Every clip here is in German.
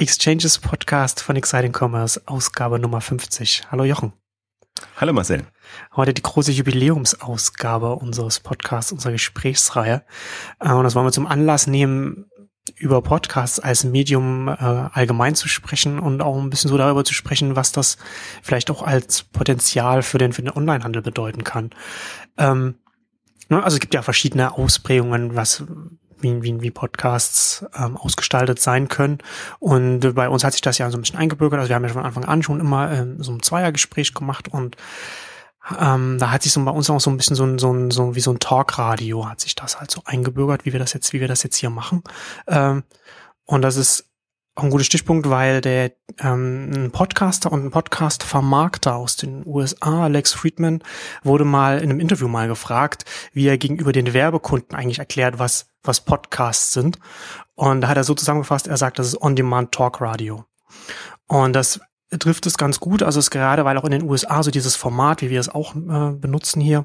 Exchanges Podcast von Exciting Commerce, Ausgabe Nummer 50. Hallo Jochen. Hallo Marcel. Heute die große Jubiläumsausgabe unseres Podcasts, unserer Gesprächsreihe. Äh, und das wollen wir zum Anlass nehmen, über Podcasts als Medium äh, allgemein zu sprechen und auch ein bisschen so darüber zu sprechen, was das vielleicht auch als Potenzial für den, für den Onlinehandel bedeuten kann. Ähm, ne, also es gibt ja verschiedene Ausprägungen, was wie, wie, wie Podcasts ähm, ausgestaltet sein können. Und bei uns hat sich das ja so ein bisschen eingebürgert. Also wir haben ja von Anfang an schon immer ähm, so ein Zweiergespräch gemacht und ähm, da hat sich so bei uns auch so ein bisschen so ein, so ein, so wie so ein Talkradio hat sich das halt so eingebürgert, wie wir das jetzt, wie wir das jetzt hier machen. Ähm, und das ist auch ein guter Stichpunkt, weil der ähm, ein Podcaster und ein Podcast-Vermarkter aus den USA, Alex Friedman, wurde mal in einem Interview mal gefragt, wie er gegenüber den Werbekunden eigentlich erklärt, was, was Podcasts sind. Und da hat er so zusammengefasst, er sagt, das ist On-Demand Talk Radio. Und das trifft es ganz gut. Also es ist gerade, weil auch in den USA so dieses Format, wie wir es auch äh, benutzen hier,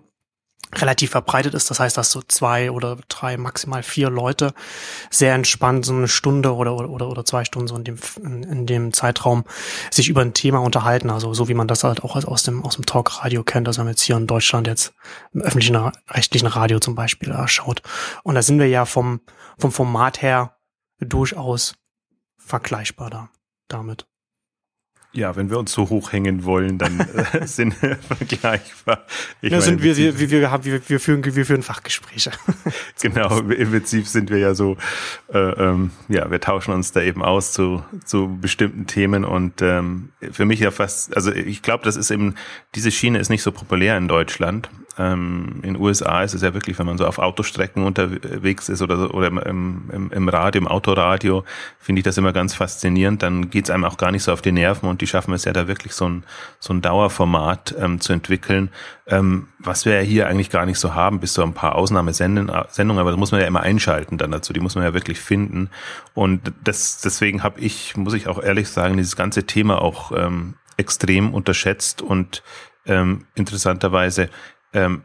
relativ verbreitet ist. Das heißt, dass so zwei oder drei, maximal vier Leute sehr entspannt so eine Stunde oder, oder, oder zwei Stunden so in dem, in, dem Zeitraum sich über ein Thema unterhalten. Also so wie man das halt auch aus dem, aus dem Talkradio kennt. Also wenn man jetzt hier in Deutschland jetzt im öffentlichen, rechtlichen Radio zum Beispiel äh, schaut. Und da sind wir ja vom, vom Format her durchaus vergleichbar da, damit. Ja, wenn wir uns so hochhängen wollen, dann äh, sind wir vergleichbar. Ich ja, meine, sind wir, wir, wir, haben, wir, wir, führen, wir führen Fachgespräche. genau, im Prinzip sind wir ja so, äh, ähm, ja, wir tauschen uns da eben aus zu, zu bestimmten Themen und ähm, für mich ja fast, also ich glaube, das ist eben, diese Schiene ist nicht so populär in Deutschland. Ähm, in den USA ist es ja wirklich, wenn man so auf Autostrecken unterwegs ist oder, so, oder im, im, im Radio, im Autoradio, finde ich das immer ganz faszinierend. Dann geht es einem auch gar nicht so auf die Nerven und die schaffen es ja da wirklich so ein, so ein Dauerformat ähm, zu entwickeln, ähm, was wir ja hier eigentlich gar nicht so haben, bis zu ein paar Ausnahmesendungen, aber da muss man ja immer einschalten dann dazu, die muss man ja wirklich finden. Und das, deswegen habe ich, muss ich auch ehrlich sagen, dieses ganze Thema auch ähm, extrem unterschätzt und ähm, interessanterweise ähm,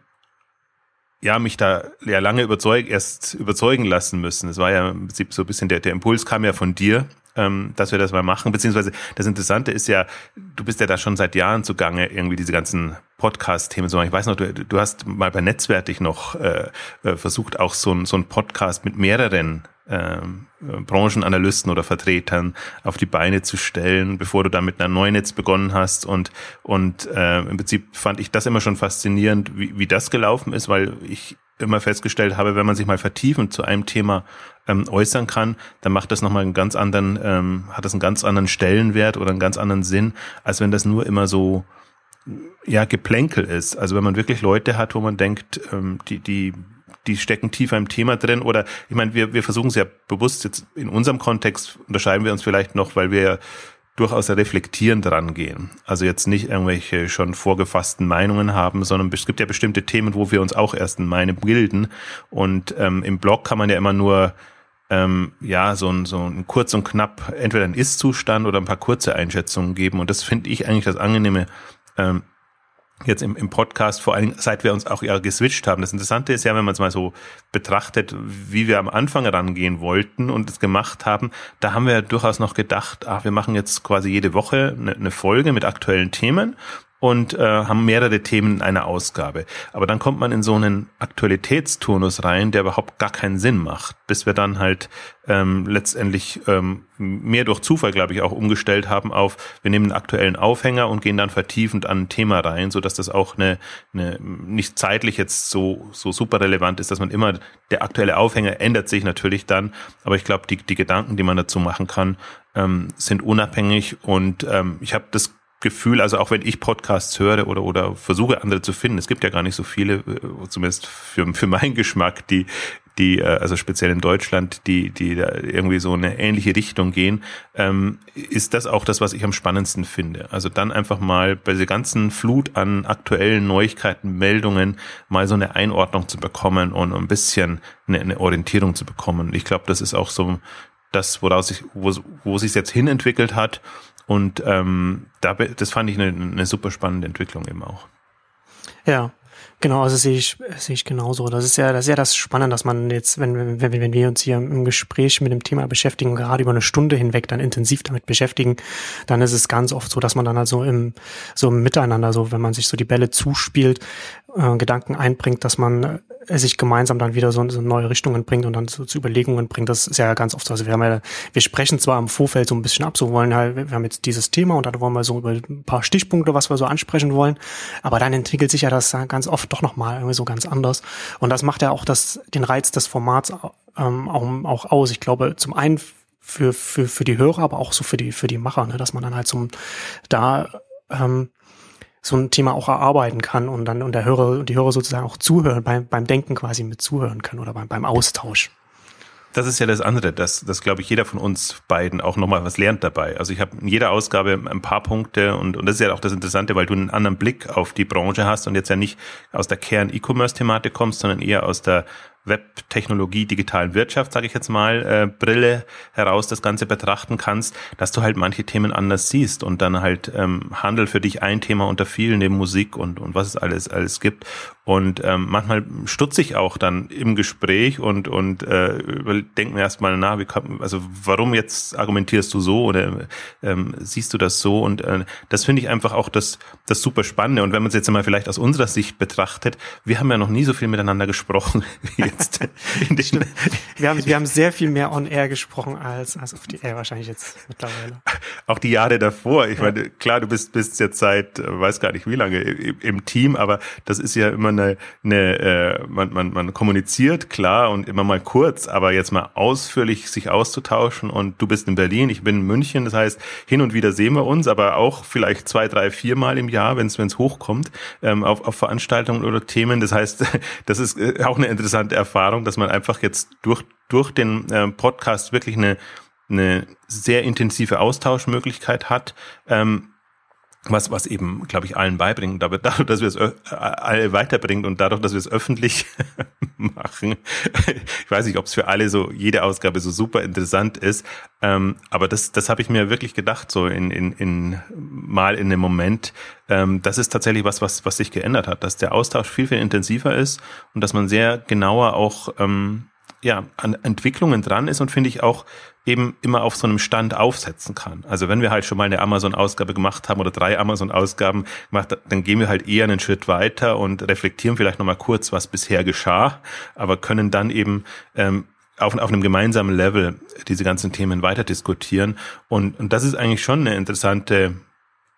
ja, mich da ja lange überzeug, erst überzeugen lassen müssen. Es war ja im Prinzip so ein bisschen der, der Impuls kam ja von dir, ähm, dass wir das mal machen. Beziehungsweise das Interessante ist ja, du bist ja da schon seit Jahren zugange, irgendwie diese ganzen Podcast-Themen so. Ich weiß noch, du, du hast mal bei Netzwertig noch äh, äh versucht, auch so ein, so ein Podcast mit mehreren ähm, Branchenanalysten oder Vertretern auf die Beine zu stellen, bevor du dann mit einer Neunetz begonnen hast. Und, und äh, im Prinzip fand ich das immer schon faszinierend, wie, wie das gelaufen ist, weil ich immer festgestellt habe, wenn man sich mal vertiefend zu einem Thema ähm, äußern kann, dann macht das nochmal einen ganz anderen, ähm, hat das einen ganz anderen Stellenwert oder einen ganz anderen Sinn, als wenn das nur immer so ja Geplänkel ist. Also wenn man wirklich Leute hat, wo man denkt, ähm, die, die die stecken tiefer im Thema drin oder ich meine, wir, wir versuchen es ja bewusst jetzt in unserem Kontext unterscheiden wir uns vielleicht noch, weil wir ja durchaus reflektierend rangehen. Also jetzt nicht irgendwelche schon vorgefassten Meinungen haben, sondern es gibt ja bestimmte Themen, wo wir uns auch erst eine Meinung bilden. Und ähm, im Blog kann man ja immer nur ähm, ja so ein, so ein kurz und knapp entweder ein Ist-Zustand oder ein paar kurze Einschätzungen geben. Und das finde ich eigentlich das Angenehme ähm, jetzt im, im Podcast, vor allem seit wir uns auch ja geswitcht haben. Das Interessante ist ja, wenn man es mal so betrachtet, wie wir am Anfang rangehen wollten und es gemacht haben, da haben wir ja durchaus noch gedacht, ach, wir machen jetzt quasi jede Woche eine, eine Folge mit aktuellen Themen und äh, haben mehrere Themen in einer Ausgabe. Aber dann kommt man in so einen Aktualitätsturnus rein, der überhaupt gar keinen Sinn macht, bis wir dann halt ähm, letztendlich ähm, mehr durch Zufall, glaube ich, auch umgestellt haben auf, wir nehmen einen aktuellen Aufhänger und gehen dann vertiefend an ein Thema rein, so dass das auch eine, eine nicht zeitlich jetzt so so super relevant ist, dass man immer der aktuelle Aufhänger ändert sich natürlich dann, aber ich glaube, die die Gedanken, die man dazu machen kann, ähm, sind unabhängig und ähm, ich habe das Gefühl, also auch wenn ich Podcasts höre oder, oder versuche andere zu finden, es gibt ja gar nicht so viele, äh, zumindest für, für meinen Geschmack, die, die, äh, also speziell in Deutschland, die, die da irgendwie so eine ähnliche Richtung gehen, ähm, ist das auch das, was ich am spannendsten finde. Also dann einfach mal bei dieser ganzen Flut an aktuellen Neuigkeiten, Meldungen, mal so eine Einordnung zu bekommen und ein bisschen eine, eine Orientierung zu bekommen. Ich glaube, das ist auch so das, woraus sich, wo, wo sich jetzt hinentwickelt hat und ähm, da, das fand ich eine, eine super spannende Entwicklung eben auch. Ja, Genau, also sehe ich, sehe ich genauso. Das ist ja, das ist ja das Spannende, dass man jetzt, wenn, wenn, wenn wir uns hier im Gespräch mit dem Thema beschäftigen, gerade über eine Stunde hinweg dann intensiv damit beschäftigen, dann ist es ganz oft so, dass man dann also im, so im Miteinander, so wenn man sich so die Bälle zuspielt, äh, Gedanken einbringt, dass man sich gemeinsam dann wieder so, so neue Richtungen bringt und dann so zu Überlegungen bringt. Das ist ja ganz oft so. Also wir haben ja, wir sprechen zwar im Vorfeld so ein bisschen ab, so wollen halt, wir haben jetzt dieses Thema und dann wollen wir so über ein paar Stichpunkte, was wir so ansprechen wollen, aber dann entwickelt sich ja das ganz oft doch nochmal irgendwie so ganz anders. Und das macht ja auch das, den Reiz des Formats ähm, auch, auch aus. Ich glaube, zum einen für, für, für die Hörer, aber auch so für die, für die Macher, ne, dass man dann halt so da ähm, so ein Thema auch erarbeiten kann und dann und der Hörer und die Hörer sozusagen auch zuhören, beim, beim Denken quasi mit zuhören können oder beim, beim Austausch. Das ist ja das andere, dass, dass glaube ich, jeder von uns beiden auch nochmal was lernt dabei. Also ich habe in jeder Ausgabe ein paar Punkte und, und das ist ja auch das Interessante, weil du einen anderen Blick auf die Branche hast und jetzt ja nicht aus der Kern-E-Commerce-Thematik kommst, sondern eher aus der Web-Technologie, digitalen Wirtschaft, sage ich jetzt mal, äh, Brille heraus das Ganze betrachten kannst, dass du halt manche Themen anders siehst und dann halt ähm, Handel für dich ein Thema unter vielen, neben Musik und, und was es alles alles gibt. Und ähm, manchmal stutze ich auch dann im Gespräch und, und äh, denke mir erstmal nach, wie kann, also warum jetzt argumentierst du so oder ähm, siehst du das so? Und äh, das finde ich einfach auch das, das super Spannende. Und wenn man es jetzt mal vielleicht aus unserer Sicht betrachtet, wir haben ja noch nie so viel miteinander gesprochen jetzt. wir, haben, wir haben sehr viel mehr on air gesprochen als, als auf die Air wahrscheinlich jetzt mittlerweile. Auch die Jahre davor. Ich ja. meine, klar, du bist, bist jetzt seit, weiß gar nicht wie lange im, im Team, aber das ist ja immer eine, eine äh, man, man, man kommuniziert, klar, und immer mal kurz, aber jetzt mal ausführlich sich auszutauschen und du bist in Berlin, ich bin in München, das heißt, hin und wieder sehen wir uns, aber auch vielleicht zwei, drei, vier Mal im Jahr, wenn es hochkommt, ähm, auf, auf Veranstaltungen oder Themen. Das heißt, das ist äh, auch eine interessante Erfahrung, dass man einfach jetzt durch, durch den äh, Podcast wirklich eine, eine sehr intensive Austauschmöglichkeit hat. Ähm, was, was eben, glaube ich, allen beibringen, dadurch, dass wir es äh, alle weiterbringen und dadurch, dass wir es öffentlich machen. Ich weiß nicht, ob es für alle so, jede Ausgabe so super interessant ist, ähm, aber das, das habe ich mir wirklich gedacht, so in, in, in mal in dem Moment. Ähm, das ist tatsächlich was, was, was sich geändert hat, dass der Austausch viel, viel intensiver ist und dass man sehr genauer auch ähm, ja, an Entwicklungen dran ist und finde ich auch eben immer auf so einem Stand aufsetzen kann. Also wenn wir halt schon mal eine Amazon-Ausgabe gemacht haben oder drei Amazon-Ausgaben gemacht, dann gehen wir halt eher einen Schritt weiter und reflektieren vielleicht nochmal kurz, was bisher geschah, aber können dann eben ähm, auf, auf einem gemeinsamen Level diese ganzen Themen weiter diskutieren. Und, und das ist eigentlich schon eine interessante,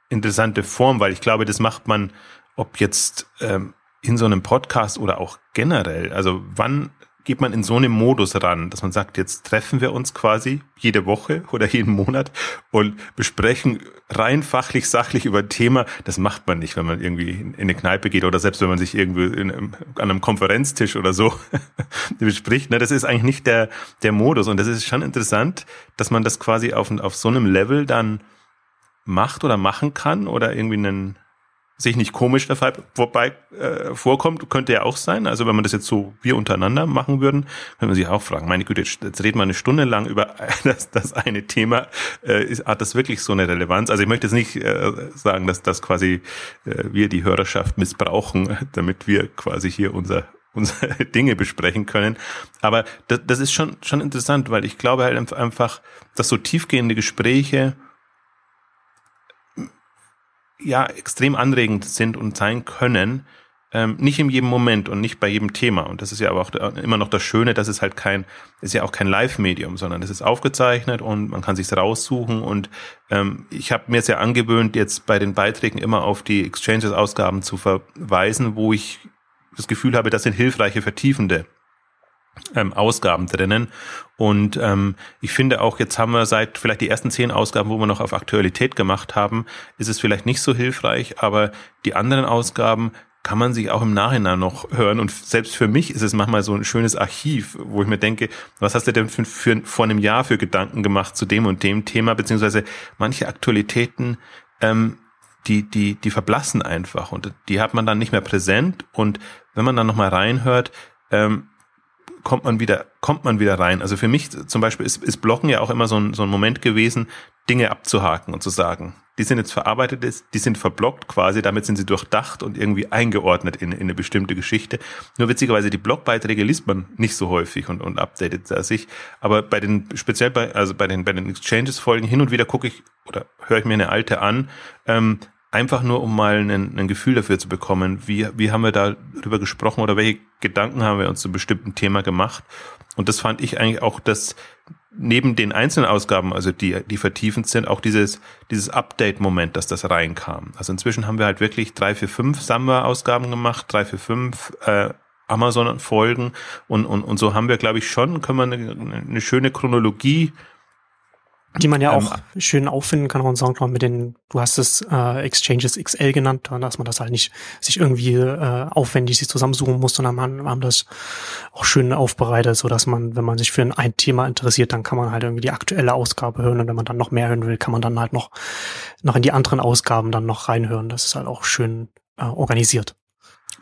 interessante Form, weil ich glaube, das macht man, ob jetzt ähm, in so einem Podcast oder auch generell. Also wann geht man in so einem Modus ran, dass man sagt, jetzt treffen wir uns quasi jede Woche oder jeden Monat und besprechen rein fachlich, sachlich über ein Thema. Das macht man nicht, wenn man irgendwie in eine Kneipe geht oder selbst wenn man sich irgendwie in, an einem Konferenztisch oder so bespricht. Ne, das ist eigentlich nicht der, der Modus. Und das ist schon interessant, dass man das quasi auf, auf so einem Level dann macht oder machen kann oder irgendwie einen sich nicht komisch Fall vorbei äh, vorkommt, könnte ja auch sein. Also wenn man das jetzt so wir untereinander machen würden, könnte man sich auch fragen, meine Güte, jetzt, jetzt reden wir eine Stunde lang über das, das eine Thema. Äh, ist, hat das wirklich so eine Relevanz? Also ich möchte jetzt nicht äh, sagen, dass das quasi äh, wir die Hörerschaft missbrauchen, damit wir quasi hier unser unsere Dinge besprechen können. Aber das, das ist schon, schon interessant, weil ich glaube halt einfach, dass so tiefgehende Gespräche ja extrem anregend sind und sein können, ähm, nicht in jedem Moment und nicht bei jedem Thema. Und das ist ja aber auch immer noch das Schöne, dass es halt kein, ist ja auch kein Live-Medium, sondern es ist aufgezeichnet und man kann sich's raussuchen. Und ähm, ich habe mir es ja angewöhnt, jetzt bei den Beiträgen immer auf die Exchanges-Ausgaben zu verweisen, wo ich das Gefühl habe, das sind hilfreiche, vertiefende ähm, Ausgaben drinnen. Und ähm, ich finde auch, jetzt haben wir seit vielleicht die ersten zehn Ausgaben, wo wir noch auf Aktualität gemacht haben, ist es vielleicht nicht so hilfreich, aber die anderen Ausgaben kann man sich auch im Nachhinein noch hören. Und selbst für mich ist es manchmal so ein schönes Archiv, wo ich mir denke, was hast du denn für, für, vor einem Jahr für Gedanken gemacht zu dem und dem Thema, beziehungsweise manche Aktualitäten, ähm, die, die, die verblassen einfach und die hat man dann nicht mehr präsent. Und wenn man dann nochmal reinhört, ähm, kommt man wieder, kommt man wieder rein. Also für mich zum Beispiel ist, ist Blocken ja auch immer so ein, so ein Moment gewesen, Dinge abzuhaken und zu sagen, die sind jetzt verarbeitet, die sind verblockt quasi, damit sind sie durchdacht und irgendwie eingeordnet in, in eine bestimmte Geschichte. Nur witzigerweise, die Blogbeiträge liest man nicht so häufig und, und updatet sich. Aber bei den, speziell bei, also bei den, bei den Exchanges-Folgen hin und wieder gucke ich oder höre ich mir eine alte an, ähm, einfach nur um mal ein, ein Gefühl dafür zu bekommen, wie, wie haben wir da darüber gesprochen oder welche Gedanken haben wir uns zu bestimmten Thema gemacht. Und das fand ich eigentlich auch das, neben den einzelnen Ausgaben, also die, die vertiefend sind, auch dieses, dieses Update-Moment, dass das reinkam. Also inzwischen haben wir halt wirklich drei, vier, fünf Samba-Ausgaben gemacht, drei, vier, fünf äh, Amazon-Folgen und, und, und so haben wir, glaube ich, schon, können wir eine, eine schöne Chronologie die man ja auch ähm, schön auffinden kann auf Soundcloud mit den, du hast es äh, Exchanges XL genannt, dass man das halt nicht sich irgendwie äh, aufwendig sich zusammensuchen muss, sondern man, haben das auch schön aufbereitet, so dass man, wenn man sich für ein, ein Thema interessiert, dann kann man halt irgendwie die aktuelle Ausgabe hören und wenn man dann noch mehr hören will, kann man dann halt noch noch in die anderen Ausgaben dann noch reinhören. Das ist halt auch schön äh, organisiert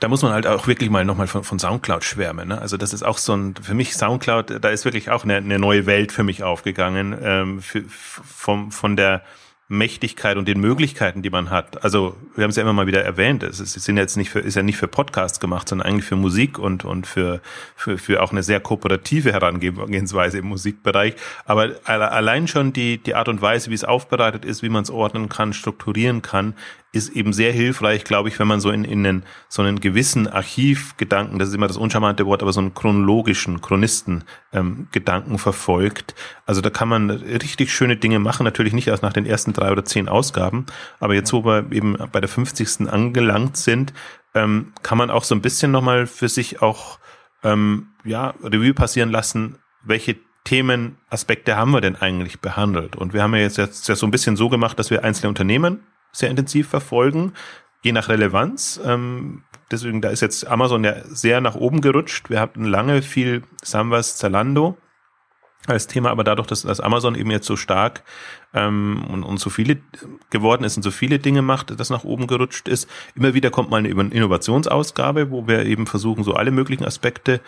da muss man halt auch wirklich mal nochmal von, von Soundcloud schwärmen. Ne? Also das ist auch so ein, für mich Soundcloud, da ist wirklich auch eine, eine neue Welt für mich aufgegangen, ähm, für, vom, von der Mächtigkeit und den Möglichkeiten, die man hat. Also wir haben es ja immer mal wieder erwähnt. Es ist, sind jetzt nicht für, ist ja nicht für Podcasts gemacht, sondern eigentlich für Musik und und für für, für auch eine sehr kooperative Herangehensweise im Musikbereich. Aber allein schon die die Art und Weise, wie es aufbereitet ist, wie man es ordnen kann, strukturieren kann, ist eben sehr hilfreich, glaube ich, wenn man so in, in einen, so einen gewissen Archivgedanken, das ist immer das uncharmante Wort, aber so einen chronologischen, Chronisten-Gedanken ähm, verfolgt. Also da kann man richtig schöne Dinge machen, natürlich nicht erst nach den ersten drei oder zehn Ausgaben, aber jetzt, wo wir eben bei der 50. angelangt sind, ähm, kann man auch so ein bisschen nochmal für sich auch ähm, ja, Revue passieren lassen, welche Themen, Aspekte haben wir denn eigentlich behandelt? Und wir haben ja jetzt, jetzt so ein bisschen so gemacht, dass wir einzelne Unternehmen sehr intensiv verfolgen, je nach Relevanz. Ähm, deswegen, da ist jetzt Amazon ja sehr nach oben gerutscht. Wir hatten lange viel Samwas Zalando als Thema, aber dadurch, dass, dass Amazon eben jetzt so stark ähm, und, und so viele geworden ist und so viele Dinge macht, das nach oben gerutscht ist, immer wieder kommt mal eine Innovationsausgabe, wo wir eben versuchen, so alle möglichen Aspekte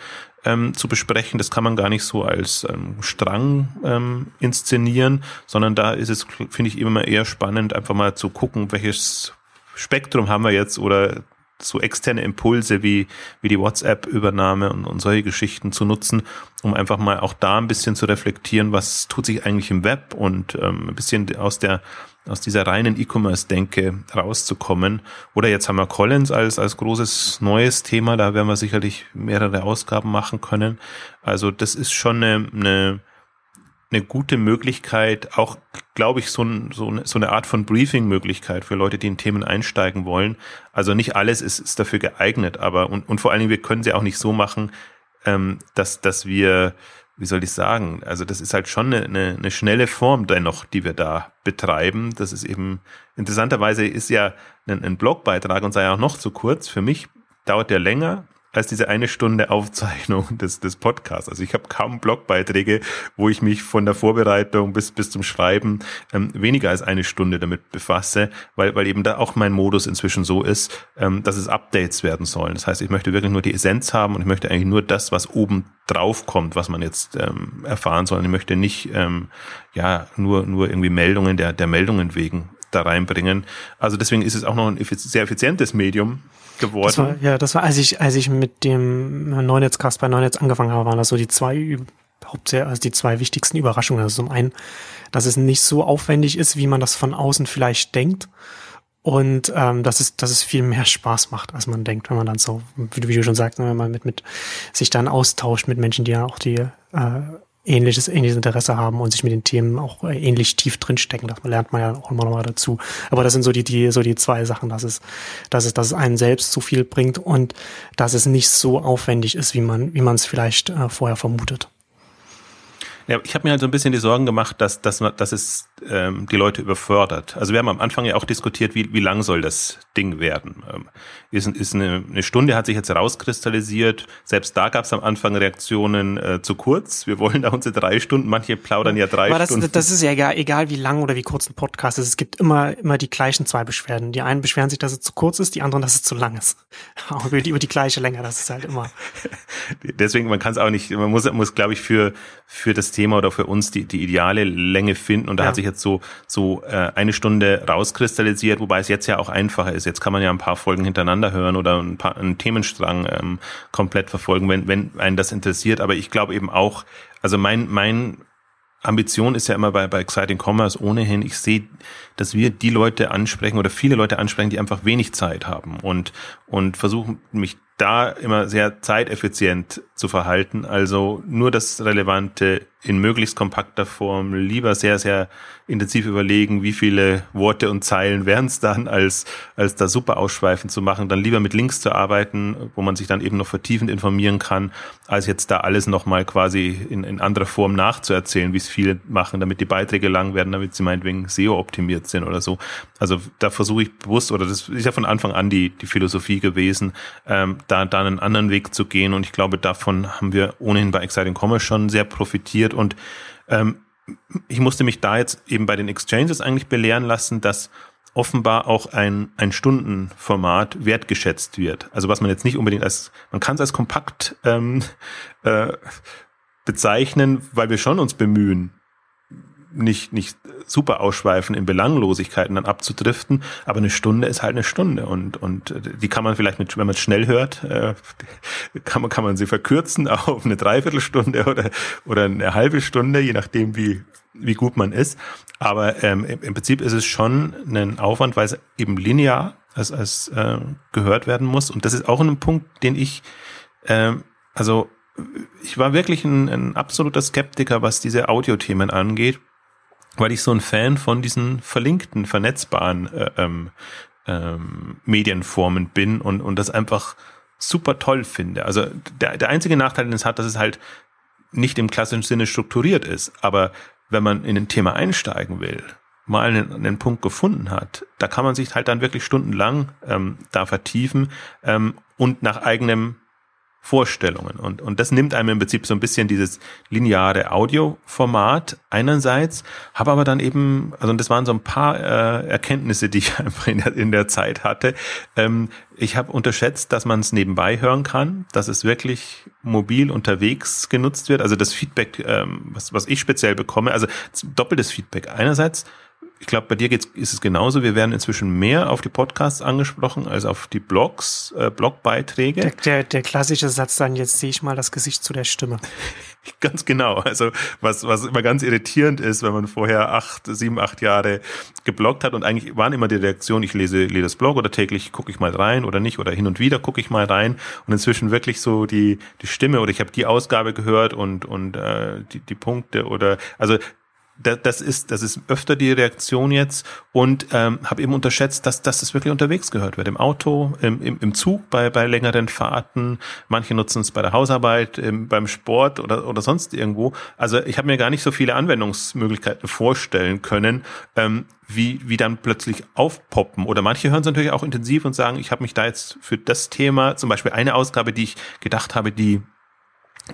ähm, zu besprechen. Das kann man gar nicht so als ähm, Strang ähm, inszenieren, sondern da ist es, finde ich, immer eher spannend, einfach mal zu gucken, welches Spektrum haben wir jetzt oder so externe Impulse wie, wie die WhatsApp-Übernahme und, und solche Geschichten zu nutzen, um einfach mal auch da ein bisschen zu reflektieren, was tut sich eigentlich im Web und ähm, ein bisschen aus der aus dieser reinen E-Commerce-Denke rauszukommen. Oder jetzt haben wir Collins als, als großes neues Thema, da werden wir sicherlich mehrere Ausgaben machen können. Also das ist schon eine, eine eine gute Möglichkeit, auch, glaube ich, so, ein, so, eine, so eine Art von Briefing-Möglichkeit für Leute, die in Themen einsteigen wollen. Also nicht alles ist, ist dafür geeignet, aber und, und vor allen Dingen, wir können sie auch nicht so machen, ähm, dass, dass wir, wie soll ich sagen, also das ist halt schon eine, eine, eine schnelle Form dennoch, die wir da betreiben. Das ist eben, interessanterweise ist ja ein, ein Blogbeitrag und sei auch noch zu kurz. Für mich dauert der länger, als diese eine Stunde Aufzeichnung des, des Podcasts. Also ich habe kaum Blogbeiträge, wo ich mich von der Vorbereitung bis, bis zum Schreiben ähm, weniger als eine Stunde damit befasse, weil, weil eben da auch mein Modus inzwischen so ist, ähm, dass es Updates werden sollen. Das heißt, ich möchte wirklich nur die Essenz haben und ich möchte eigentlich nur das, was oben drauf kommt, was man jetzt ähm, erfahren soll. Ich möchte nicht ähm, ja nur, nur irgendwie Meldungen der, der Meldungen wegen da reinbringen. Also deswegen ist es auch noch ein sehr effizientes Medium, geworden. Das war, ja, das war, als ich, als ich mit dem Neunetzcast bei Neunetz angefangen habe, waren das so die zwei, hauptsächlich, also die zwei wichtigsten Überraschungen. Also zum einen, dass es nicht so aufwendig ist, wie man das von außen vielleicht denkt. Und ähm, dass, es, dass es viel mehr Spaß macht, als man denkt, wenn man dann so, wie, wie du schon sagst, wenn man mit, mit sich dann austauscht mit Menschen, die ja auch die äh, ähnliches, ähnliches Interesse haben und sich mit den Themen auch äh, ähnlich tief drinstecken. Das lernt man ja auch immer noch dazu. Aber das sind so die, die, so die zwei Sachen, dass es, dass es, dass es einem selbst zu viel bringt und dass es nicht so aufwendig ist, wie man, wie man es vielleicht äh, vorher vermutet. Ja, ich habe mir halt so ein bisschen die Sorgen gemacht, dass, dass, dass es ähm, die Leute überfördert. Also wir haben am Anfang ja auch diskutiert, wie, wie lang soll das Ding werden. Ähm, ist, ist eine, eine Stunde, hat sich jetzt herauskristallisiert. Selbst da gab es am Anfang Reaktionen äh, zu kurz. Wir wollen da unsere drei Stunden, manche plaudern ja drei das, Stunden. Das ist ja egal, egal wie lang oder wie kurz ein Podcast ist. Es gibt immer, immer die gleichen zwei Beschwerden. Die einen beschweren sich, dass es zu kurz ist, die anderen, dass es zu lang ist. Aber über die, über die gleiche Länge, das ist halt immer. Deswegen, man kann es auch nicht, man muss, muss glaube ich, für, für das Thema oder für uns die, die ideale Länge finden. Und da ja. hat sich jetzt so, so äh, eine Stunde rauskristallisiert, wobei es jetzt ja auch einfacher ist. Jetzt kann man ja ein paar Folgen hintereinander hören oder ein paar einen Themenstrang ähm, komplett verfolgen, wenn, wenn einen das interessiert. Aber ich glaube eben auch, also mein, mein Ambition ist ja immer bei, bei Exciting Commerce ohnehin, ich sehe, dass wir die Leute ansprechen oder viele Leute ansprechen, die einfach wenig Zeit haben und, und versuchen mich da immer sehr zeiteffizient zu verhalten. Also nur das Relevante in möglichst kompakter Form, lieber sehr, sehr intensiv überlegen, wie viele Worte und Zeilen wären es dann, als, als da super ausschweifen zu machen, dann lieber mit Links zu arbeiten, wo man sich dann eben noch vertiefend informieren kann, als jetzt da alles nochmal quasi in, in anderer Form nachzuerzählen, wie es viele machen, damit die Beiträge lang werden, damit sie meinetwegen SEO optimiert sind oder so. Also da versuche ich bewusst, oder das ist ja von Anfang an die, die Philosophie gewesen, ähm, da, da einen anderen Weg zu gehen und ich glaube, davon haben wir ohnehin bei Exciting Commerce schon sehr profitiert. Und ähm, ich musste mich da jetzt eben bei den Exchanges eigentlich belehren lassen, dass offenbar auch ein, ein Stundenformat wertgeschätzt wird. Also was man jetzt nicht unbedingt als, man kann es als kompakt ähm, äh, bezeichnen, weil wir schon uns bemühen, nicht, nicht super ausschweifen in Belanglosigkeiten dann abzudriften, aber eine Stunde ist halt eine Stunde und, und die kann man vielleicht mit, wenn man es schnell hört, äh, kann man, kann man sie verkürzen auf eine Dreiviertelstunde oder, oder eine halbe Stunde, je nachdem wie, wie gut man ist. Aber ähm, im Prinzip ist es schon ein Aufwand, weil es eben linear als, als äh, gehört werden muss. Und das ist auch ein Punkt, den ich, äh, also ich war wirklich ein, ein absoluter Skeptiker, was diese Audiothemen angeht weil ich so ein Fan von diesen verlinkten, vernetzbaren äh, ähm, ähm, Medienformen bin und, und das einfach super toll finde. Also der, der einzige Nachteil, den es hat, dass es halt nicht im klassischen Sinne strukturiert ist. Aber wenn man in ein Thema einsteigen will, mal einen, einen Punkt gefunden hat, da kann man sich halt dann wirklich stundenlang ähm, da vertiefen ähm, und nach eigenem Vorstellungen. Und, und das nimmt einem im Prinzip so ein bisschen dieses lineare Audioformat einerseits, habe aber dann eben, also das waren so ein paar äh, Erkenntnisse, die ich einfach in der, in der Zeit hatte. Ähm, ich habe unterschätzt, dass man es nebenbei hören kann, dass es wirklich mobil unterwegs genutzt wird. Also das Feedback, ähm, was, was ich speziell bekomme, also doppeltes Feedback. Einerseits ich glaube, bei dir geht's, ist es genauso. Wir werden inzwischen mehr auf die Podcasts angesprochen als auf die Blogs, äh, Blogbeiträge. Der, der, der klassische Satz dann, jetzt sehe ich mal das Gesicht zu der Stimme. ganz genau. Also was, was immer ganz irritierend ist, wenn man vorher acht, sieben, acht Jahre gebloggt hat und eigentlich waren immer die Reaktion, ich lese, lese das Blog oder täglich gucke ich mal rein oder nicht oder hin und wieder gucke ich mal rein und inzwischen wirklich so die, die Stimme oder ich habe die Ausgabe gehört und, und äh, die, die Punkte oder also das ist, das ist öfter die Reaktion jetzt und ähm, habe eben unterschätzt, dass, dass das wirklich unterwegs gehört wird. Im Auto, im, im, im Zug, bei, bei längeren Fahrten. Manche nutzen es bei der Hausarbeit, im, beim Sport oder, oder sonst irgendwo. Also ich habe mir gar nicht so viele Anwendungsmöglichkeiten vorstellen können, ähm, wie, wie dann plötzlich aufpoppen. Oder manche hören es natürlich auch intensiv und sagen, ich habe mich da jetzt für das Thema, zum Beispiel eine Ausgabe, die ich gedacht habe, die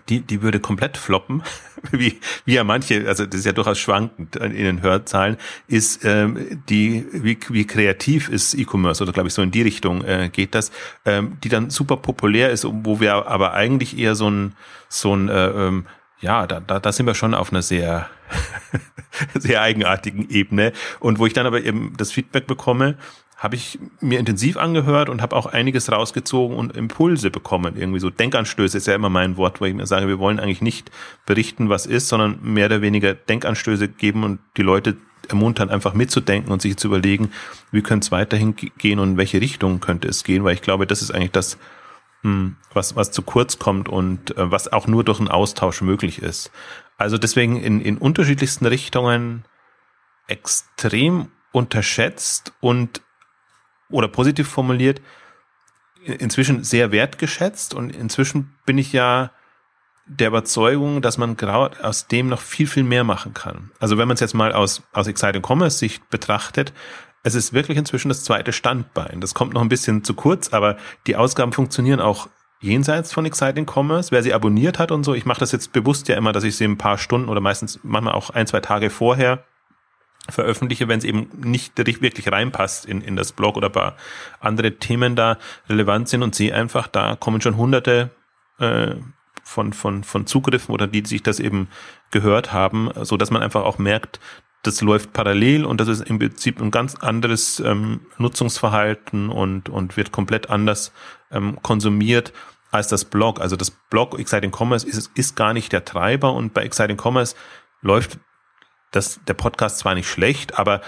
die, die würde komplett floppen, wie, wie ja manche, also das ist ja durchaus schwankend in den Hörzahlen, ist ähm, die, wie, wie kreativ ist E-Commerce oder glaube ich so in die Richtung äh, geht das, ähm, die dann super populär ist, wo wir aber eigentlich eher so ein, so ein, äh, ähm, ja, da, da, da sind wir schon auf einer sehr, sehr eigenartigen Ebene. Und wo ich dann aber eben das Feedback bekomme, habe ich mir intensiv angehört und habe auch einiges rausgezogen und Impulse bekommen. Irgendwie so Denkanstöße ist ja immer mein Wort, wo ich mir sage, wir wollen eigentlich nicht berichten, was ist, sondern mehr oder weniger Denkanstöße geben und die Leute ermuntern, einfach mitzudenken und sich zu überlegen, wie könnte es weiterhin gehen und in welche Richtung könnte es gehen, weil ich glaube, das ist eigentlich das, hm, was, was zu kurz kommt und äh, was auch nur durch einen Austausch möglich ist. Also deswegen in, in unterschiedlichsten Richtungen extrem unterschätzt und oder positiv formuliert, inzwischen sehr wertgeschätzt und inzwischen bin ich ja der Überzeugung, dass man gerade aus dem noch viel, viel mehr machen kann. Also wenn man es jetzt mal aus, aus Exciting Commerce Sicht betrachtet, es ist wirklich inzwischen das zweite Standbein. Das kommt noch ein bisschen zu kurz, aber die Ausgaben funktionieren auch jenseits von Exciting Commerce. Wer sie abonniert hat und so, ich mache das jetzt bewusst ja immer, dass ich sie ein paar Stunden oder meistens manchmal auch ein, zwei Tage vorher veröffentliche, wenn es eben nicht wirklich reinpasst in, in das Blog oder paar andere Themen da relevant sind und sehe einfach, da kommen schon hunderte äh, von, von, von Zugriffen oder die sich das eben gehört haben, so dass man einfach auch merkt, das läuft parallel und das ist im Prinzip ein ganz anderes ähm, Nutzungsverhalten und, und wird komplett anders ähm, konsumiert als das Blog. Also das Blog Exciting Commerce ist, ist gar nicht der Treiber und bei Exciting Commerce läuft das, der Podcast zwar nicht schlecht, aber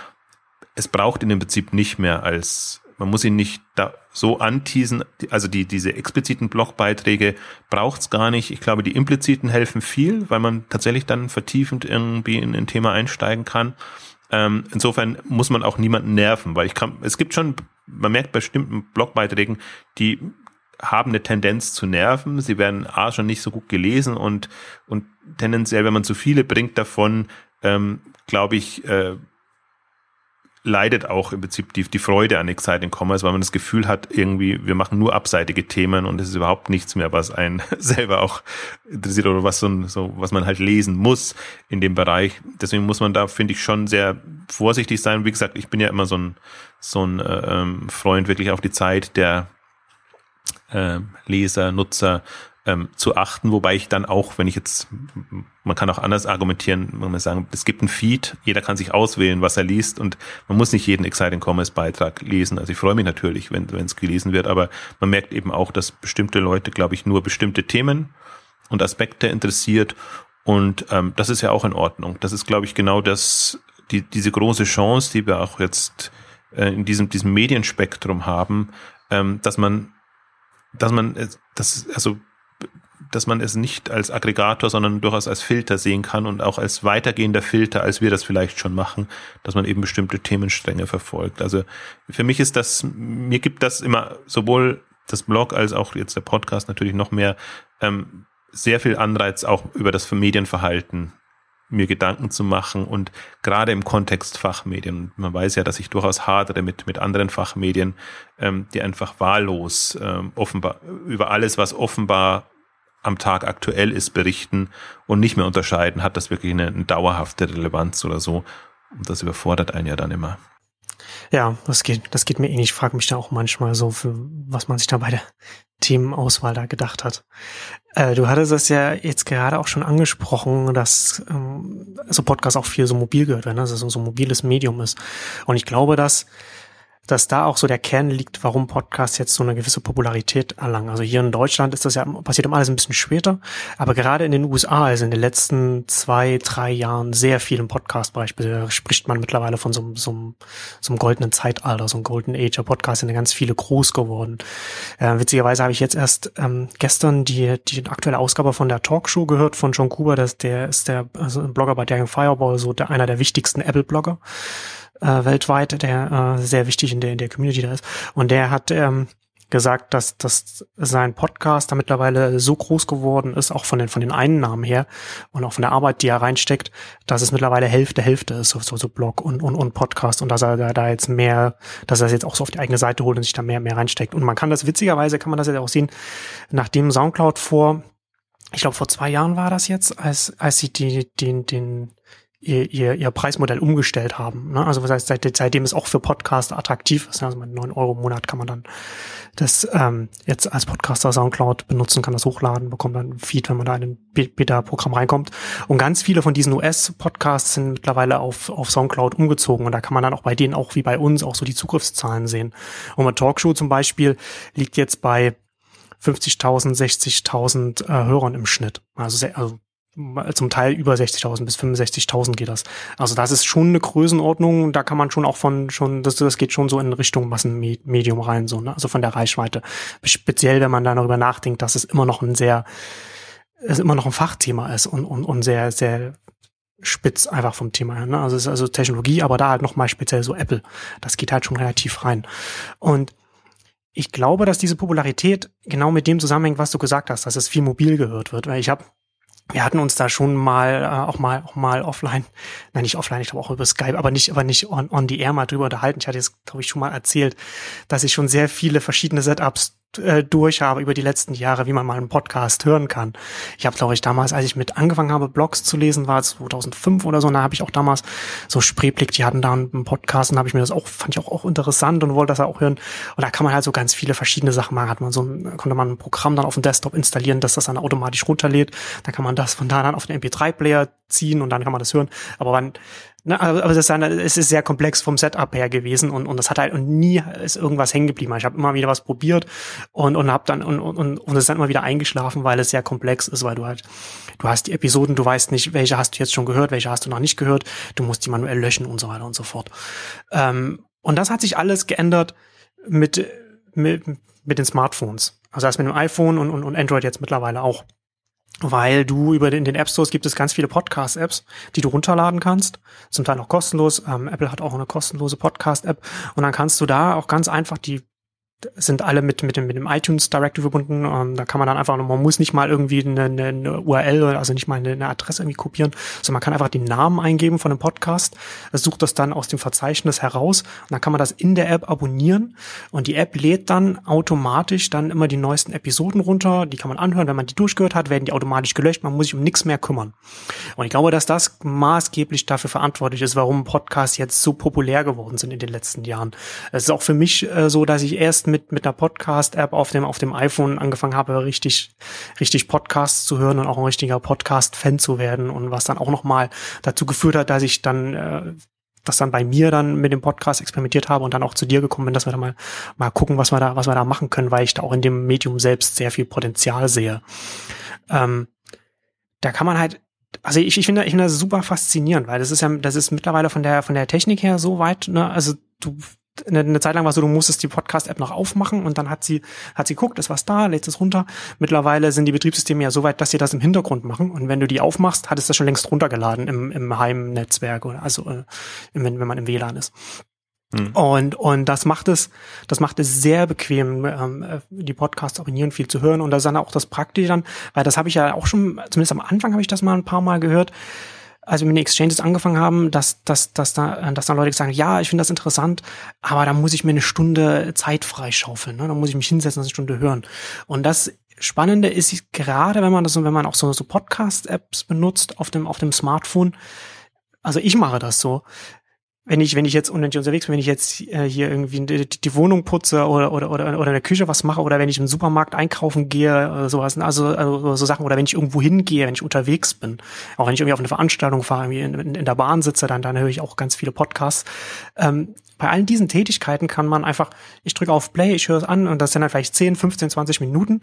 es braucht ihn im Prinzip nicht mehr als, man muss ihn nicht da so anteasen, also die, diese expliziten Blogbeiträge braucht's gar nicht. Ich glaube, die impliziten helfen viel, weil man tatsächlich dann vertiefend irgendwie in ein Thema einsteigen kann. Ähm, insofern muss man auch niemanden nerven, weil ich kann, es gibt schon, man merkt bei bestimmten Blogbeiträgen, die haben eine Tendenz zu nerven. Sie werden A schon nicht so gut gelesen und, und tendenziell, wenn man zu viele bringt davon, ähm, glaube ich, äh, leidet auch im Prinzip die, die Freude an Exciting Commerce, weil man das Gefühl hat, irgendwie, wir machen nur abseitige Themen und es ist überhaupt nichts mehr, was einen selber auch interessiert oder was so, so, was man halt lesen muss in dem Bereich. Deswegen muss man da, finde ich, schon sehr vorsichtig sein. Wie gesagt, ich bin ja immer so ein, so ein äh, ähm, Freund wirklich auf die Zeit der äh, Leser, Nutzer ähm, zu achten, wobei ich dann auch, wenn ich jetzt, man kann auch anders argumentieren, man muss sagen, es gibt ein Feed, jeder kann sich auswählen, was er liest und man muss nicht jeden Exciting Commerce Beitrag lesen. Also ich freue mich natürlich, wenn es gelesen wird, aber man merkt eben auch, dass bestimmte Leute, glaube ich, nur bestimmte Themen und Aspekte interessiert und ähm, das ist ja auch in Ordnung. Das ist, glaube ich, genau das, die, diese große Chance, die wir auch jetzt äh, in diesem, diesem Medienspektrum haben, ähm, dass man dass man das also dass man es nicht als Aggregator, sondern durchaus als Filter sehen kann und auch als weitergehender Filter, als wir das vielleicht schon machen, dass man eben bestimmte Themenstränge verfolgt. Also für mich ist das, mir gibt das immer sowohl das Blog als auch jetzt der Podcast natürlich noch mehr ähm, sehr viel Anreiz auch über das Medienverhalten mir Gedanken zu machen und gerade im Kontext Fachmedien. Man weiß ja, dass ich durchaus hadere mit, mit anderen Fachmedien, ähm, die einfach wahllos ähm, offenbar über alles, was offenbar am Tag aktuell ist, berichten und nicht mehr unterscheiden, hat das wirklich eine, eine dauerhafte Relevanz oder so. Und das überfordert einen ja dann immer. Ja, das geht, das geht mir ähnlich. Ich frage mich da auch manchmal so, für was man sich da bei der Themenauswahl da gedacht hat. Äh, du hattest das ja jetzt gerade auch schon angesprochen, dass ähm, so Podcast auch viel so mobil gehört werden, ne? dass es so ein mobiles Medium ist. Und ich glaube, dass dass da auch so der Kern liegt, warum Podcasts jetzt so eine gewisse Popularität erlangen. Also hier in Deutschland ist das ja passiert immer alles ein bisschen später, aber gerade in den USA, also in den letzten zwei, drei Jahren sehr viel im Podcast-Bereich, spricht man mittlerweile von so, so, so einem goldenen Zeitalter, so einem Golden Age. Der Podcast sind ja ganz viele groß geworden. Äh, witzigerweise habe ich jetzt erst ähm, gestern die, die aktuelle Ausgabe von der Talkshow gehört von John Kuber, das, der ist der also Blogger bei Daring Fireball, so der, einer der wichtigsten Apple-Blogger äh, weltweit, der äh, sehr wichtig in der, in der Community da ist. Und der hat ähm, gesagt, dass, dass sein Podcast da mittlerweile so groß geworden ist, auch von den, von den Einnahmen her und auch von der Arbeit, die er reinsteckt, dass es mittlerweile Hälfte, Hälfte ist, so, so, so Blog und, und, und Podcast und dass er da, da jetzt mehr, dass er es jetzt auch so auf die eigene Seite holt und sich da mehr, mehr reinsteckt. Und man kann das, witzigerweise kann man das jetzt auch sehen, nachdem Soundcloud vor, ich glaube vor zwei Jahren war das jetzt, als, als sie die, den, den, ihr, ihr, ihr Preismodell umgestellt haben. Ne? Also was heißt, seit, seitdem es auch für Podcaster attraktiv ist. Ne? Also mit 9 Euro im Monat kann man dann das ähm, jetzt als Podcaster Soundcloud benutzen, kann das hochladen, bekommt dann ein Feed, wenn man da in ein Beta-Programm reinkommt. Und ganz viele von diesen US-Podcasts sind mittlerweile auf, auf Soundcloud umgezogen und da kann man dann auch bei denen auch wie bei uns auch so die Zugriffszahlen sehen. Und mein Talkshow zum Beispiel liegt jetzt bei 50.000, 60.000 äh, Hörern im Schnitt. Also, sehr, also zum Teil über 60.000 bis 65.000 geht das. Also das ist schon eine Größenordnung, da kann man schon auch von schon das das geht schon so in Richtung Massenmedium rein so, ne? Also von der Reichweite. Speziell wenn man da darüber nachdenkt, dass es immer noch ein sehr es immer noch ein Fachthema ist und und, und sehr sehr spitz einfach vom Thema her, ne? Also es ist also Technologie, aber da halt noch mal speziell so Apple. Das geht halt schon relativ rein. Und ich glaube, dass diese Popularität genau mit dem zusammenhängt, was du gesagt hast, dass es viel mobil gehört wird. Weil ich habe wir hatten uns da schon mal äh, auch mal auch mal offline, nein nicht offline, ich glaube auch über Skype, aber nicht aber nicht on, on the air mal drüber unterhalten. Ich hatte jetzt glaube ich schon mal erzählt, dass ich schon sehr viele verschiedene Setups äh, durch habe über die letzten Jahre, wie man mal einen Podcast hören kann. Ich habe, glaube ich, damals, als ich mit angefangen habe, Blogs zu lesen, war 2005 oder so, da habe ich auch damals so Spreeblick, die hatten da einen Podcast und habe ich mir das auch, fand ich auch, auch interessant und wollte das auch hören. Und da kann man halt so ganz viele verschiedene Sachen machen. Hat man so konnte man ein Programm dann auf dem Desktop installieren, dass das dann automatisch runterlädt. Dann kann man das von da dann auf den MP3-Player ziehen und dann kann man das hören. Aber wann, Ne, aber, es ist sehr komplex vom Setup her gewesen und, und das hat halt und nie ist irgendwas hängen geblieben. Ich habe immer wieder was probiert und und habe dann und, und und es ist dann immer wieder eingeschlafen, weil es sehr komplex ist, weil du halt du hast die Episoden, du weißt nicht, welche hast du jetzt schon gehört, welche hast du noch nicht gehört, du musst die manuell löschen und so weiter und so fort. Ähm, und das hat sich alles geändert mit mit mit den Smartphones. Also erst mit dem iPhone und, und, und Android jetzt mittlerweile auch weil du über den, den App Stores gibt es ganz viele Podcast-Apps, die du runterladen kannst, zum Teil auch kostenlos. Ähm, Apple hat auch eine kostenlose Podcast-App und dann kannst du da auch ganz einfach die sind alle mit, mit dem, mit dem iTunes Directory verbunden. Ähm, da kann man dann einfach, man muss nicht mal irgendwie eine, eine, eine URL, also nicht mal eine, eine, Adresse irgendwie kopieren, sondern man kann einfach den Namen eingeben von dem Podcast, sucht das dann aus dem Verzeichnis heraus und dann kann man das in der App abonnieren und die App lädt dann automatisch dann immer die neuesten Episoden runter, die kann man anhören, wenn man die durchgehört hat, werden die automatisch gelöscht, man muss sich um nichts mehr kümmern. Und ich glaube, dass das maßgeblich dafür verantwortlich ist, warum Podcasts jetzt so populär geworden sind in den letzten Jahren. Es ist auch für mich äh, so, dass ich erst mit, mit einer Podcast-App auf dem, auf dem iPhone angefangen habe, richtig, richtig Podcasts zu hören und auch ein richtiger Podcast-Fan zu werden und was dann auch nochmal dazu geführt hat, dass ich dann, äh, das dann bei mir dann mit dem Podcast experimentiert habe und dann auch zu dir gekommen bin, dass wir da mal, mal gucken, was wir da, was wir da machen können, weil ich da auch in dem Medium selbst sehr viel Potenzial sehe. Ähm, da kann man halt also ich, ich finde, ich finde das super faszinierend, weil das ist ja, das ist mittlerweile von der von der Technik her so weit, ne, also du eine, eine Zeit lang war so, du musstest die Podcast-App noch aufmachen und dann hat sie, hat sie guckt, ist was da, lädt es runter. Mittlerweile sind die Betriebssysteme ja so weit, dass sie das im Hintergrund machen und wenn du die aufmachst, hat es das schon längst runtergeladen im, im Heimnetzwerk oder also äh, wenn, wenn man im WLAN ist. Hm. Und, und das macht es, das macht es sehr bequem, ähm, die Podcasts abonnieren, viel zu hören. Und das ist dann auch das Praktische dann, weil das habe ich ja auch schon, zumindest am Anfang habe ich das mal ein paar Mal gehört, als wir mit den Exchanges angefangen haben, dass, dass, dass, da, dass dann Leute sagen, ja, ich finde das interessant, aber da muss ich mir eine Stunde Zeit freischaufeln. Ne? Da muss ich mich hinsetzen und eine Stunde hören. Und das Spannende ist gerade, wenn man das, wenn man auch so, so Podcast-Apps benutzt auf dem, auf dem Smartphone, also ich mache das so wenn ich, wenn ich jetzt unterwegs bin, wenn ich jetzt äh, hier irgendwie die, die, Wohnung putze oder, oder, oder, oder in der Küche was mache oder wenn ich im Supermarkt einkaufen gehe oder sowas, ne, also, also so Sachen oder wenn ich irgendwo hingehe, wenn ich unterwegs bin, auch wenn ich irgendwie auf eine Veranstaltung fahre, irgendwie in, in, in der Bahn sitze, dann, dann höre ich auch ganz viele Podcasts. Ähm, bei allen diesen Tätigkeiten kann man einfach, ich drücke auf Play, ich höre es an und das sind dann vielleicht 10, 15, 20 Minuten.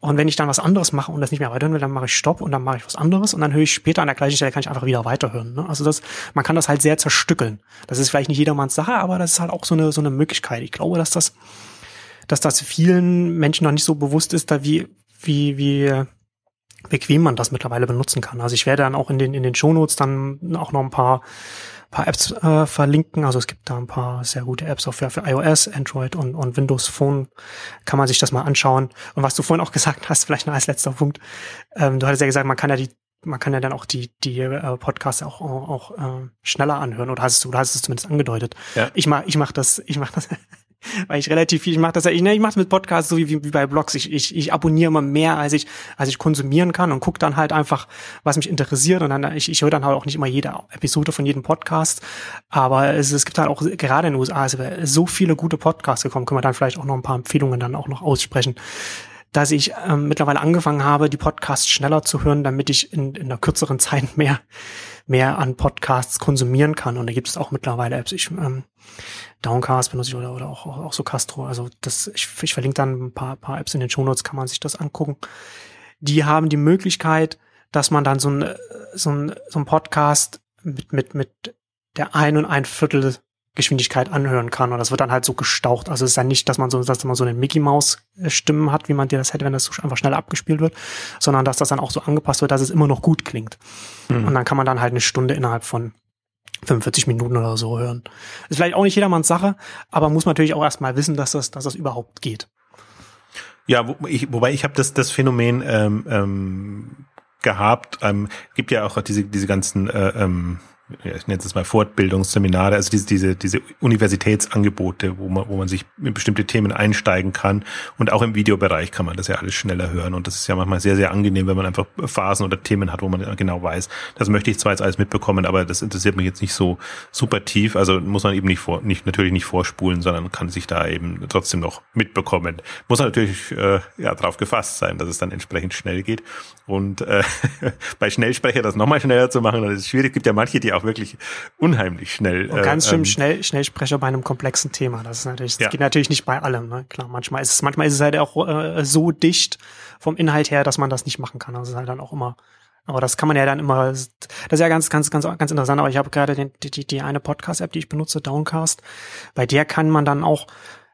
Und wenn ich dann was anderes mache und das nicht mehr weiterhören will, dann mache ich Stopp und dann mache ich was anderes und dann höre ich später an der gleichen Stelle kann ich einfach wieder weiterhören. Ne? Also das, man kann das halt sehr zerstückeln. Das ist vielleicht nicht jedermanns Sache, aber das ist halt auch so eine, so eine Möglichkeit. Ich glaube, dass das, dass das vielen Menschen noch nicht so bewusst ist, da wie, wie, wie bequem man das mittlerweile benutzen kann. Also ich werde dann auch in den, in den Shownotes dann auch noch ein paar paar Apps äh, verlinken. Also es gibt da ein paar sehr gute Apps auch für, für iOS, Android und, und Windows Phone. Kann man sich das mal anschauen. Und was du vorhin auch gesagt hast, vielleicht noch als letzter Punkt. Ähm, du hattest ja gesagt, man kann ja die man kann ja dann auch die die äh, Podcasts auch auch, auch äh, schneller anhören oder hast du du hast es zumindest angedeutet. Ja. Ich mach ich mach das ich mach das weil ich relativ viel, ich mache das ja, ich, ne, ich mache mit Podcasts so wie, wie bei Blogs. Ich, ich, ich abonniere immer mehr, als ich, als ich konsumieren kann und gucke dann halt einfach, was mich interessiert. Und dann, ich, ich höre dann halt auch nicht immer jede Episode von jedem Podcast. Aber es, es gibt halt auch gerade in den USA also so viele gute Podcasts gekommen, können wir dann vielleicht auch noch ein paar Empfehlungen dann auch noch aussprechen dass ich ähm, mittlerweile angefangen habe, die Podcasts schneller zu hören, damit ich in, in einer kürzeren Zeit mehr, mehr an Podcasts konsumieren kann. Und da gibt es auch mittlerweile Apps. Ich ähm, Downcast benutze ich oder, oder auch, auch, auch so Castro. Also das, ich, ich verlinke dann ein paar, paar Apps in den Shownotes, kann man sich das angucken. Die haben die Möglichkeit, dass man dann so ein, so ein, so ein Podcast mit, mit, mit der ein und ein Viertel Geschwindigkeit anhören kann. Und das wird dann halt so gestaucht. Also es ist dann nicht, dass man so, dass man so eine Mickey Maus Stimmen hat, wie man dir das hätte, wenn das so einfach schnell abgespielt wird, sondern dass das dann auch so angepasst wird, dass es immer noch gut klingt. Mhm. Und dann kann man dann halt eine Stunde innerhalb von 45 Minuten oder so hören. Ist vielleicht auch nicht jedermanns Sache, aber muss man natürlich auch erstmal wissen, dass das, dass das überhaupt geht. Ja, wo, ich, wobei ich habe das, das Phänomen ähm, ähm, gehabt, ähm, gibt ja auch diese, diese ganzen äh, ähm, ich nenne es mal Fortbildungsseminare, also diese, diese, diese Universitätsangebote, wo man, wo man sich in bestimmte Themen einsteigen kann. Und auch im Videobereich kann man das ja alles schneller hören. Und das ist ja manchmal sehr, sehr angenehm, wenn man einfach Phasen oder Themen hat, wo man genau weiß, das möchte ich zwar jetzt alles mitbekommen, aber das interessiert mich jetzt nicht so super tief. Also muss man eben nicht vor, nicht, natürlich nicht vorspulen, sondern kann sich da eben trotzdem noch mitbekommen. Muss natürlich äh, ja darauf gefasst sein, dass es dann entsprechend schnell geht. Und äh, bei Schnellsprecher das nochmal schneller zu machen, das ist schwierig. Es gibt ja manche, die auch wirklich unheimlich schnell. Und ganz äh, schön ähm, schnell, Schnellsprecher bei einem komplexen Thema. Das ist natürlich, das ja. geht natürlich nicht bei allem, ne? Klar, manchmal ist es, manchmal ist es halt auch äh, so dicht vom Inhalt her, dass man das nicht machen kann. Das ist halt dann auch immer aber das kann man ja dann immer, das ist ja ganz, ganz, ganz, ganz interessant. Aber ich habe gerade den, die, die eine Podcast-App, die ich benutze, Downcast. Bei der kann man dann auch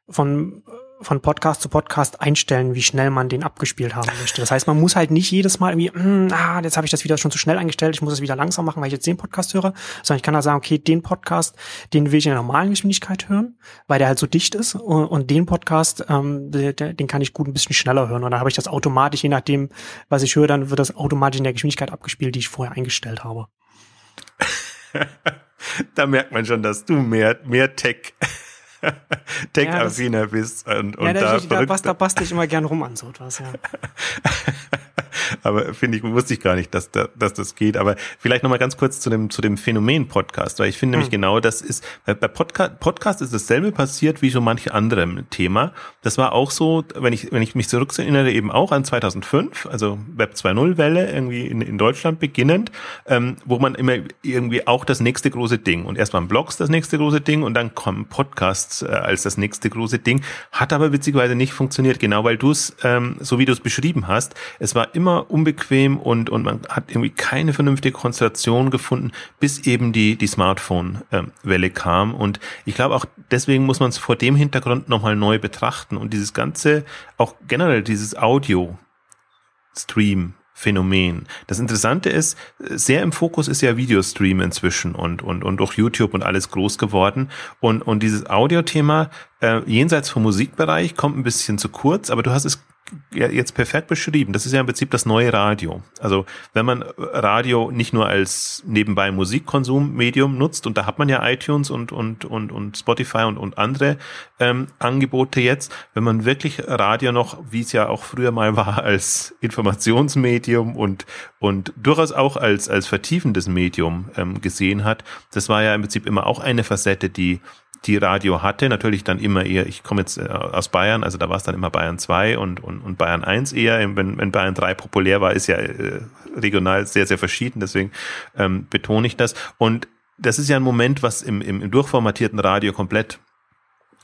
von von Podcast zu Podcast einstellen, wie schnell man den abgespielt haben möchte. Das heißt, man muss halt nicht jedes Mal irgendwie, mm, ah, jetzt habe ich das wieder schon zu schnell eingestellt, ich muss es wieder langsam machen, weil ich jetzt den Podcast höre, sondern ich kann da sagen, okay, den Podcast, den will ich in der normalen Geschwindigkeit hören, weil der halt so dicht ist und, und den Podcast, ähm, den, den kann ich gut ein bisschen schneller hören und dann habe ich das automatisch, je nachdem, was ich höre, dann wird das automatisch in der Geschwindigkeit abgespielt, die ich vorher eingestellt habe. da merkt man schon, dass du mehr, mehr Tech Tech-affiner ja, bist. Und, und ja, da, da, da, bastel ich immer gern rum an so etwas, ja. aber finde ich, wusste ich gar nicht, dass, da, dass das geht. Aber vielleicht nochmal ganz kurz zu dem, zu dem Phänomen Podcast, weil ich finde mhm. nämlich genau, das ist, bei Podcast, Podcast ist dasselbe passiert wie so manche andere Thema. Das war auch so, wenn ich, wenn ich mich zurückerinnere, eben auch an 2005, also Web 2.0 Welle irgendwie in, in Deutschland beginnend, ähm, wo man immer irgendwie auch das nächste große Ding und erst waren Blogs das nächste große Ding und dann kommen Podcasts äh, als das nächste große Ding, hat aber witzigerweise nicht funktioniert, genau weil du es, ähm, so wie du es beschrieben hast, es war immer unbequem und, und man hat irgendwie keine vernünftige Konstellation gefunden, bis eben die, die Smartphone-Welle kam. Und ich glaube auch deswegen muss man es vor dem Hintergrund nochmal neu betrachten und dieses ganze, auch generell dieses Audio-Stream, Phänomen. Das Interessante ist, sehr im Fokus ist ja Videostream inzwischen und, und, und auch YouTube und alles groß geworden. Und, und dieses Audio-Thema äh, jenseits vom Musikbereich kommt ein bisschen zu kurz, aber du hast es jetzt perfekt beschrieben. Das ist ja im Prinzip das neue Radio. Also wenn man Radio nicht nur als nebenbei Musikkonsummedium nutzt, und da hat man ja iTunes und, und, und, und Spotify und, und andere ähm, Angebote jetzt, wenn man wirklich Radio noch, wie es ja auch früher mal war, als Informationsmedium und, und durchaus auch als, als vertiefendes Medium ähm, gesehen hat, das war ja im Prinzip immer auch eine Facette, die die Radio hatte. Natürlich dann immer eher, ich komme jetzt äh, aus Bayern, also da war es dann immer Bayern 2 und, und, und Bayern 1 eher. Wenn, wenn Bayern 3 populär war, ist ja äh, regional sehr, sehr verschieden, deswegen ähm, betone ich das. Und das ist ja ein Moment, was im, im, im durchformatierten Radio komplett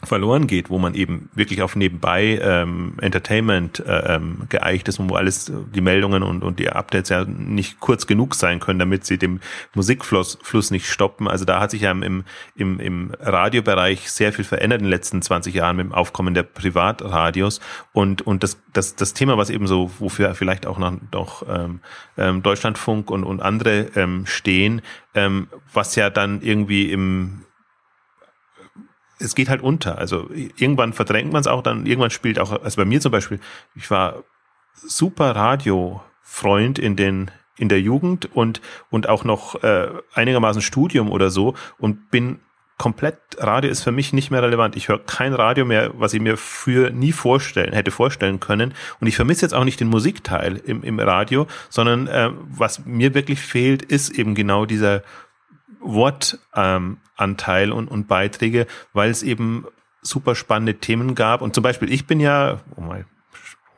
verloren geht, wo man eben wirklich auf nebenbei ähm, Entertainment äh, ähm, geeicht ist und wo alles die Meldungen und, und die Updates ja nicht kurz genug sein können, damit sie dem Musikfluss Fluss nicht stoppen. Also da hat sich ja im, im, im Radiobereich sehr viel verändert in den letzten 20 Jahren mit dem Aufkommen der Privatradios und und das das das Thema, was eben so wofür vielleicht auch noch, ähm, ähm, Deutschlandfunk und und andere ähm, stehen, ähm, was ja dann irgendwie im es geht halt unter. Also irgendwann verdrängt man es auch, dann irgendwann spielt auch, also bei mir zum Beispiel, ich war super Radiofreund in den in der Jugend und und auch noch äh, einigermaßen Studium oder so und bin komplett Radio ist für mich nicht mehr relevant. Ich höre kein Radio mehr, was ich mir früher nie vorstellen hätte vorstellen können. Und ich vermisse jetzt auch nicht den Musikteil im, im Radio, sondern äh, was mir wirklich fehlt, ist eben genau dieser Wortanteil ähm, und, und Beiträge, weil es eben super spannende Themen gab. Und zum Beispiel, ich bin ja, oh mal,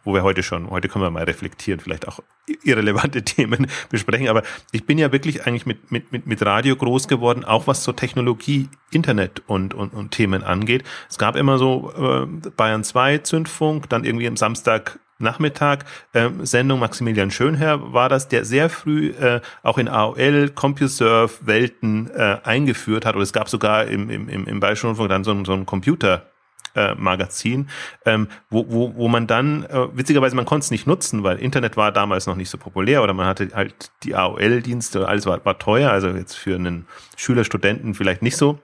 wo wir heute schon, heute können wir mal reflektieren, vielleicht auch irrelevante Themen besprechen, aber ich bin ja wirklich eigentlich mit, mit, mit, mit Radio groß geworden, auch was so Technologie, Internet und, und, und Themen angeht. Es gab immer so äh, Bayern 2 Zündfunk, dann irgendwie am Samstag Nachmittag ähm, Sendung Maximilian Schönherr war das, der sehr früh äh, auch in AOL, CompuServe Welten äh, eingeführt hat. Oder es gab sogar im, im, im, Bayerischen Rundfunk dann so, so ein Computer äh, Magazin, ähm, wo, wo, wo man dann, äh, witzigerweise, man konnte es nicht nutzen, weil Internet war damals noch nicht so populär oder man hatte halt die AOL-Dienste, alles war, war teuer, also jetzt für einen Schüler, Studenten vielleicht nicht so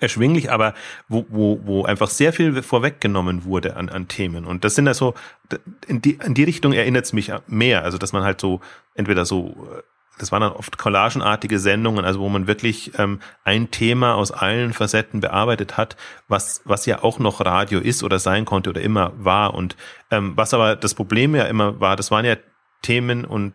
erschwinglich, aber wo, wo, wo einfach sehr viel vorweggenommen wurde an, an Themen. Und das sind also, in die, in die Richtung erinnert es mich mehr. Also, dass man halt so, entweder so, das waren dann oft collagenartige Sendungen, also wo man wirklich ähm, ein Thema aus allen Facetten bearbeitet hat, was, was ja auch noch Radio ist oder sein konnte oder immer war. Und ähm, was aber das Problem ja immer war, das waren ja Themen und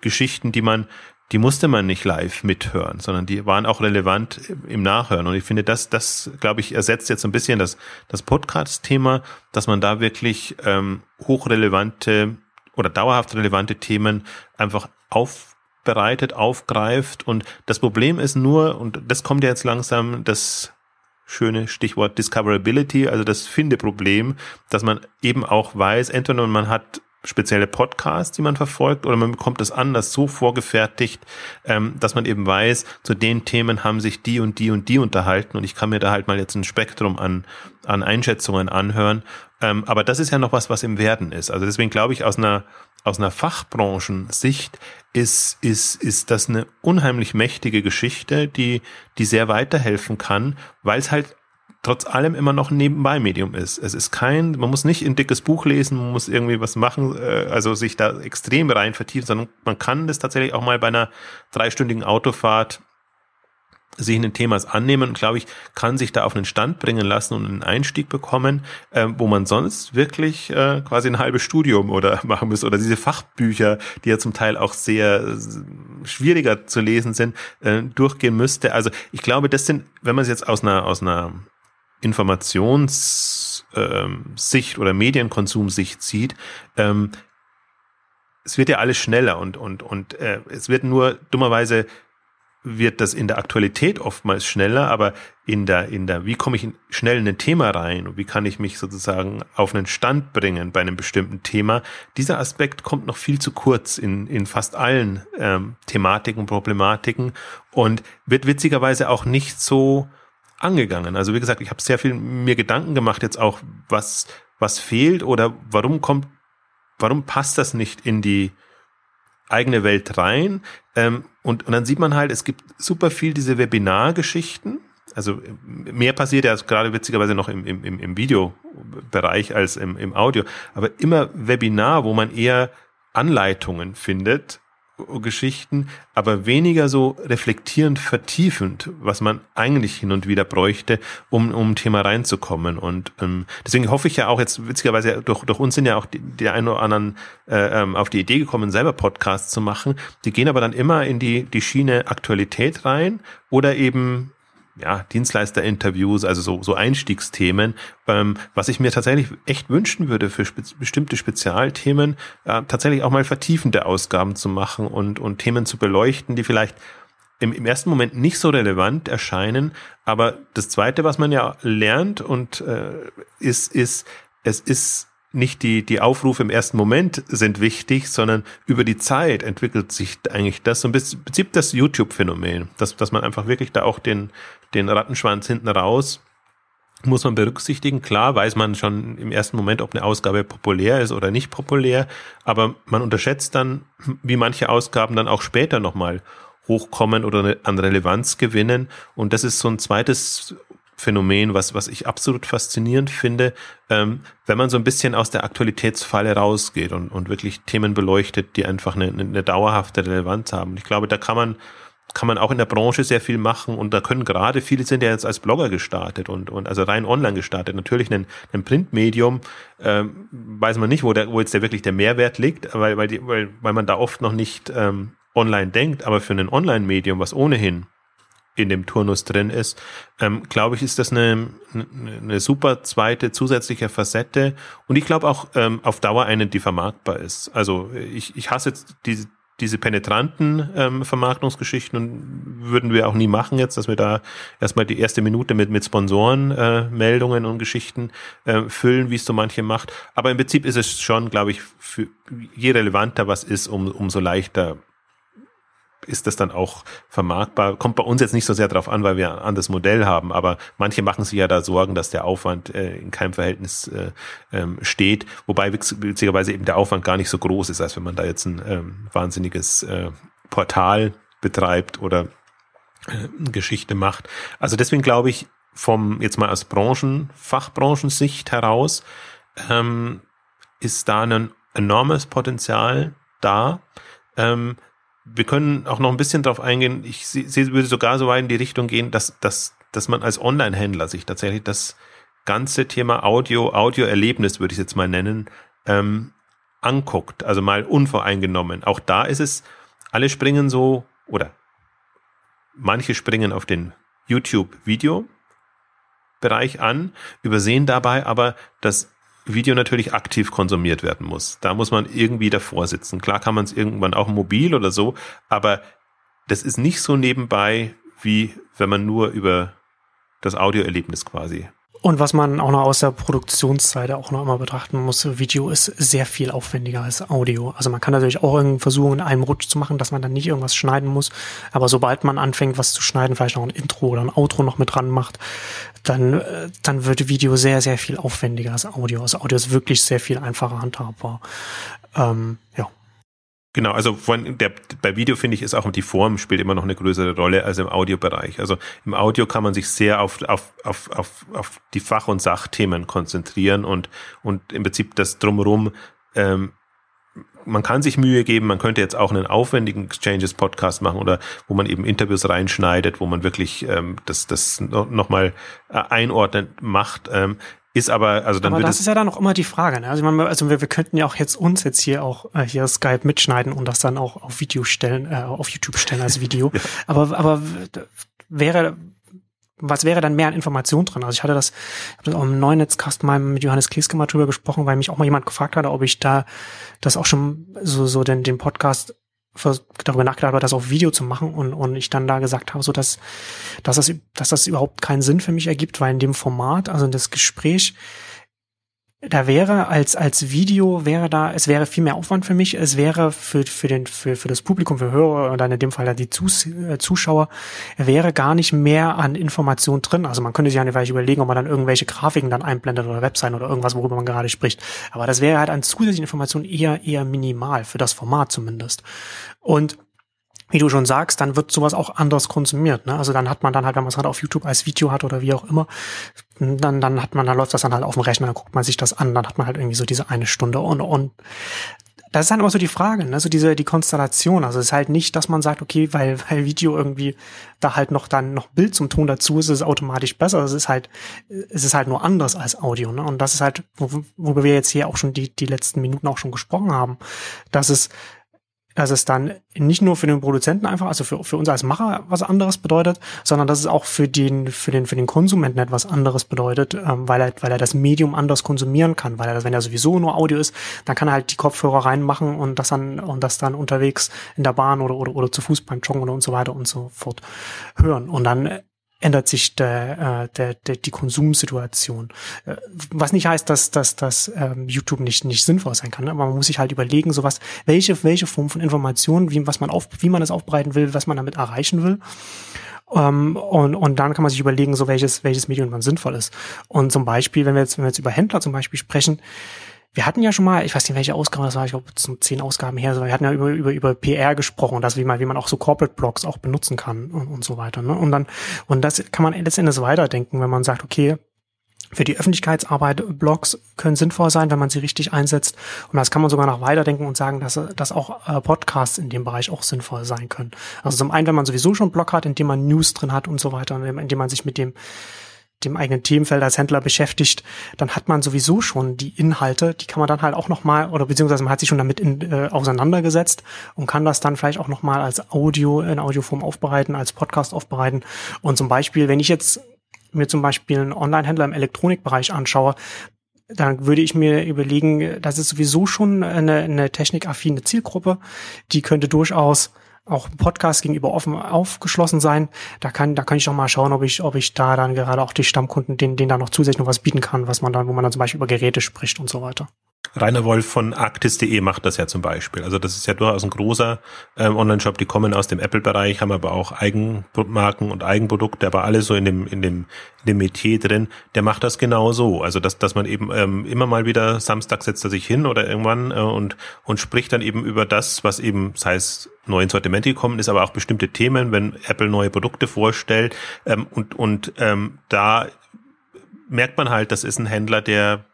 Geschichten, die man die musste man nicht live mithören, sondern die waren auch relevant im Nachhören. Und ich finde, das, das, glaube ich, ersetzt jetzt ein bisschen das, das Podcast-Thema, dass man da wirklich ähm, hochrelevante oder dauerhaft relevante Themen einfach auf bereitet, aufgreift. Und das Problem ist nur, und das kommt ja jetzt langsam, das schöne Stichwort Discoverability, also das Findeproblem, dass man eben auch weiß, entweder man hat spezielle Podcasts, die man verfolgt, oder man bekommt es anders so vorgefertigt, ähm, dass man eben weiß, zu den Themen haben sich die und die und die unterhalten und ich kann mir da halt mal jetzt ein Spektrum an, an Einschätzungen anhören. Ähm, aber das ist ja noch was, was im Werden ist. Also deswegen glaube ich, aus einer aus einer Fachbranchensicht ist, ist, ist das eine unheimlich mächtige Geschichte, die, die sehr weiterhelfen kann, weil es halt trotz allem immer noch ein Nebenbei-Medium ist. Es ist kein, man muss nicht ein dickes Buch lesen, man muss irgendwie was machen, äh, also sich da extrem rein vertiefen, sondern man kann das tatsächlich auch mal bei einer dreistündigen Autofahrt sich einen Themas annehmen und glaube ich, kann sich da auf einen Stand bringen lassen und einen Einstieg bekommen, äh, wo man sonst wirklich äh, quasi ein halbes Studium oder machen müsste oder diese Fachbücher, die ja zum Teil auch sehr äh, schwieriger zu lesen sind, äh, durchgehen müsste. Also ich glaube, das sind, wenn man es jetzt aus einer aus einer Informationssicht ähm, oder Medienkonsumsicht sieht, ähm, es wird ja alles schneller und und und äh, es wird nur dummerweise wird das in der Aktualität oftmals schneller, aber in der, in der, wie komme ich schnell in ein Thema rein und wie kann ich mich sozusagen auf einen Stand bringen bei einem bestimmten Thema, dieser Aspekt kommt noch viel zu kurz in, in fast allen ähm, Thematiken, Problematiken und wird witzigerweise auch nicht so angegangen. Also wie gesagt, ich habe sehr viel mir Gedanken gemacht jetzt auch, was, was fehlt oder warum kommt, warum passt das nicht in die, eigene Welt rein. Ähm, und, und dann sieht man halt, es gibt super viel diese Webinargeschichten. Also mehr passiert ja gerade witzigerweise noch im, im, im Videobereich als im, im Audio. Aber immer Webinar, wo man eher Anleitungen findet Geschichten, aber weniger so reflektierend, vertiefend, was man eigentlich hin und wieder bräuchte, um um Thema reinzukommen. Und ähm, deswegen hoffe ich ja auch jetzt witzigerweise durch, durch uns sind ja auch die, die einen oder anderen äh, ähm, auf die Idee gekommen, selber Podcasts zu machen. Die gehen aber dann immer in die die Schiene Aktualität rein oder eben ja, Dienstleisterinterviews, also so, so Einstiegsthemen, ähm, was ich mir tatsächlich echt wünschen würde für spe bestimmte Spezialthemen, äh, tatsächlich auch mal vertiefende Ausgaben zu machen und, und Themen zu beleuchten, die vielleicht im, im ersten Moment nicht so relevant erscheinen. Aber das Zweite, was man ja lernt und äh, ist, ist, es ist nicht die, die Aufrufe im ersten Moment sind wichtig, sondern über die Zeit entwickelt sich eigentlich das so ein bisschen, das YouTube-Phänomen, dass, dass man einfach wirklich da auch den, den Rattenschwanz hinten raus muss man berücksichtigen. Klar weiß man schon im ersten Moment, ob eine Ausgabe populär ist oder nicht populär, aber man unterschätzt dann, wie manche Ausgaben dann auch später nochmal hochkommen oder an Relevanz gewinnen. Und das ist so ein zweites Phänomen, was, was ich absolut faszinierend finde, ähm, wenn man so ein bisschen aus der Aktualitätsfalle rausgeht und, und wirklich Themen beleuchtet, die einfach eine, eine dauerhafte Relevanz haben. Ich glaube, da kann man kann man auch in der Branche sehr viel machen und da können gerade viele sind ja jetzt als Blogger gestartet und, und also rein online gestartet. Natürlich ein, ein Printmedium ähm, weiß man nicht, wo, der, wo jetzt der wirklich der Mehrwert liegt, weil, weil, die, weil, weil man da oft noch nicht ähm, online denkt, aber für ein Online-Medium, was ohnehin in dem Turnus drin ist, ähm, glaube ich, ist das eine, eine super zweite zusätzliche Facette und ich glaube auch ähm, auf Dauer eine, die vermarktbar ist. Also ich, ich hasse jetzt diese, diese penetranten ähm, Vermarktungsgeschichten würden wir auch nie machen jetzt, dass wir da erstmal die erste Minute mit, mit Sponsoren, äh, und Geschichten äh, füllen, wie es so manche macht. Aber im Prinzip ist es schon, glaube ich, für, je relevanter was ist, um, umso leichter ist das dann auch vermarktbar. Kommt bei uns jetzt nicht so sehr drauf an, weil wir ein anderes Modell haben, aber manche machen sich ja da Sorgen, dass der Aufwand äh, in keinem Verhältnis äh, ähm, steht, wobei witzigerweise eben der Aufwand gar nicht so groß ist, als wenn man da jetzt ein ähm, wahnsinniges äh, Portal betreibt oder äh, Geschichte macht. Also deswegen glaube ich, vom jetzt mal aus Branchen, Fachbranchensicht heraus, ähm, ist da ein enormes Potenzial da. Ähm, wir können auch noch ein bisschen darauf eingehen. Ich sehe, würde sogar so weit in die Richtung gehen, dass, dass, dass man als Online-Händler sich tatsächlich das ganze Thema Audio, Audio-Erlebnis, würde ich es jetzt mal nennen, ähm, anguckt. Also mal unvoreingenommen. Auch da ist es, alle springen so, oder manche springen auf den YouTube-Video-Bereich an, übersehen dabei aber, dass Video natürlich aktiv konsumiert werden muss. Da muss man irgendwie davor sitzen. Klar kann man es irgendwann auch mobil oder so, aber das ist nicht so nebenbei, wie wenn man nur über das Audioerlebnis quasi und was man auch noch aus der Produktionsseite auch noch immer betrachten muss, Video ist sehr viel aufwendiger als Audio. Also man kann natürlich auch irgendwie versuchen, in einem Rutsch zu machen, dass man dann nicht irgendwas schneiden muss. Aber sobald man anfängt, was zu schneiden, vielleicht noch ein Intro oder ein Outro noch mit dran macht, dann, äh, dann wird Video sehr, sehr viel aufwendiger als Audio. Also Audio ist wirklich sehr viel einfacher handhabbar. Ähm, ja. Genau, also von der, bei Video finde ich, ist auch die Form spielt immer noch eine größere Rolle als im Audiobereich. Also im Audio kann man sich sehr auf, auf, auf, auf, auf die Fach- und Sachthemen konzentrieren und, und im Prinzip das drumherum, ähm, man kann sich Mühe geben, man könnte jetzt auch einen aufwendigen Exchanges-Podcast machen oder wo man eben Interviews reinschneidet, wo man wirklich ähm, das, das nochmal äh, einordnet macht. Ähm, ist aber, also dann aber das ist ja dann auch immer die Frage. Ne? Also, meine, also wir, wir könnten ja auch jetzt uns jetzt hier auch äh, hier Skype mitschneiden und das dann auch auf Video stellen, äh, auf YouTube stellen als Video. ja. Aber aber wäre was wäre dann mehr an Information drin? Also ich hatte das, ich habe das auch im neuen Netzcast mal mit Johannes Kleske mal drüber gesprochen, weil mich auch mal jemand gefragt hatte, ob ich da das auch schon so so den den Podcast darüber nachgedacht habe, das auf Video zu machen und, und ich dann da gesagt habe, so dass, dass, das, dass das überhaupt keinen Sinn für mich ergibt, weil in dem Format, also das Gespräch, da wäre als als Video wäre da es wäre viel mehr Aufwand für mich. Es wäre für für den für für das Publikum für Hörer oder in dem Fall die Zus äh, Zuschauer wäre gar nicht mehr an Information drin. Also man könnte sich ja vielleicht überlegen ob man dann irgendwelche Grafiken dann einblendet oder Webseiten oder irgendwas worüber man gerade spricht. Aber das wäre halt an zusätzlichen Informationen eher eher minimal für das Format zumindest. Und wie du schon sagst, dann wird sowas auch anders konsumiert. Ne? Also dann hat man dann halt, wenn man es halt auf YouTube als Video hat oder wie auch immer, dann, dann hat man, dann läuft das dann halt auf dem Rechner, dann guckt man sich das an, dann hat man halt irgendwie so diese eine Stunde und, und das ist dann immer so die Frage, ne? so diese die Konstellation. Also es ist halt nicht, dass man sagt, okay, weil weil Video irgendwie da halt noch dann noch Bild zum Ton dazu ist, ist es automatisch besser. Es ist halt es ist halt nur anders als Audio. Ne? Und das ist halt, worüber wir jetzt hier auch schon die die letzten Minuten auch schon gesprochen haben, dass es dass es dann nicht nur für den Produzenten einfach, also für, für uns als Macher was anderes bedeutet, sondern dass es auch für den, für den, für den Konsumenten etwas anderes bedeutet, ähm, weil er, weil er das Medium anders konsumieren kann, weil er wenn er sowieso nur Audio ist, dann kann er halt die Kopfhörer reinmachen und das dann, und das dann unterwegs in der Bahn oder, oder, oder zu Fuß beim Joggen oder und so weiter und so fort hören. Und dann ändert sich der, äh, der, der, die Konsumsituation. Äh, was nicht heißt, dass, dass, dass ähm, YouTube nicht, nicht sinnvoll sein kann, aber man muss sich halt überlegen, sowas, welche, welche Form von Informationen, wie, was man auf, wie man das aufbereiten will, was man damit erreichen will. Um, ähm, und, und dann kann man sich überlegen, so welches, welches Medium man sinnvoll ist. Und zum Beispiel, wenn wir jetzt, wenn wir jetzt über Händler zum Beispiel sprechen, wir hatten ja schon mal, ich weiß nicht, welche Ausgabe das war, ich glaube, zum zehn Ausgaben her, wir hatten ja über, über, über PR gesprochen, das wie man, wie man auch so Corporate Blogs auch benutzen kann und, und so weiter. Ne? Und dann, und das kann man letztendlich weiterdenken, wenn man sagt, okay, für die Öffentlichkeitsarbeit Blogs können sinnvoll sein, wenn man sie richtig einsetzt. Und das kann man sogar noch weiterdenken und sagen, dass, dass auch äh, Podcasts in dem Bereich auch sinnvoll sein können. Also zum einen, wenn man sowieso schon einen Blog hat, in dem man News drin hat und so weiter, in dem man sich mit dem dem eigenen Themenfeld als Händler beschäftigt, dann hat man sowieso schon die Inhalte, die kann man dann halt auch nochmal, oder beziehungsweise man hat sich schon damit in, äh, auseinandergesetzt und kann das dann vielleicht auch nochmal als Audio, in Audioform aufbereiten, als Podcast aufbereiten. Und zum Beispiel, wenn ich jetzt mir zum Beispiel einen Online-Händler im Elektronikbereich anschaue, dann würde ich mir überlegen, das ist sowieso schon eine, eine technikaffine Zielgruppe, die könnte durchaus auch ein Podcast gegenüber offen aufgeschlossen sein. Da kann, da kann ich doch mal schauen, ob ich, ob ich da dann gerade auch die Stammkunden, denen, denen da noch zusätzlich noch was bieten kann, was man dann, wo man dann zum Beispiel über Geräte spricht und so weiter. Rainer Wolf von Arctis.de macht das ja zum Beispiel. Also das ist ja durchaus ein großer ähm, Online-Shop. Die kommen aus dem Apple-Bereich, haben aber auch Eigenmarken und Eigenprodukte, aber alle so in dem in dem in dem Metier drin. Der macht das genau so. Also dass dass man eben ähm, immer mal wieder Samstag setzt er sich hin oder irgendwann äh, und und spricht dann eben über das, was eben, sei es neu ins Sortiment gekommen ist, aber auch bestimmte Themen, wenn Apple neue Produkte vorstellt ähm, und und ähm, da merkt man halt, das ist ein Händler, der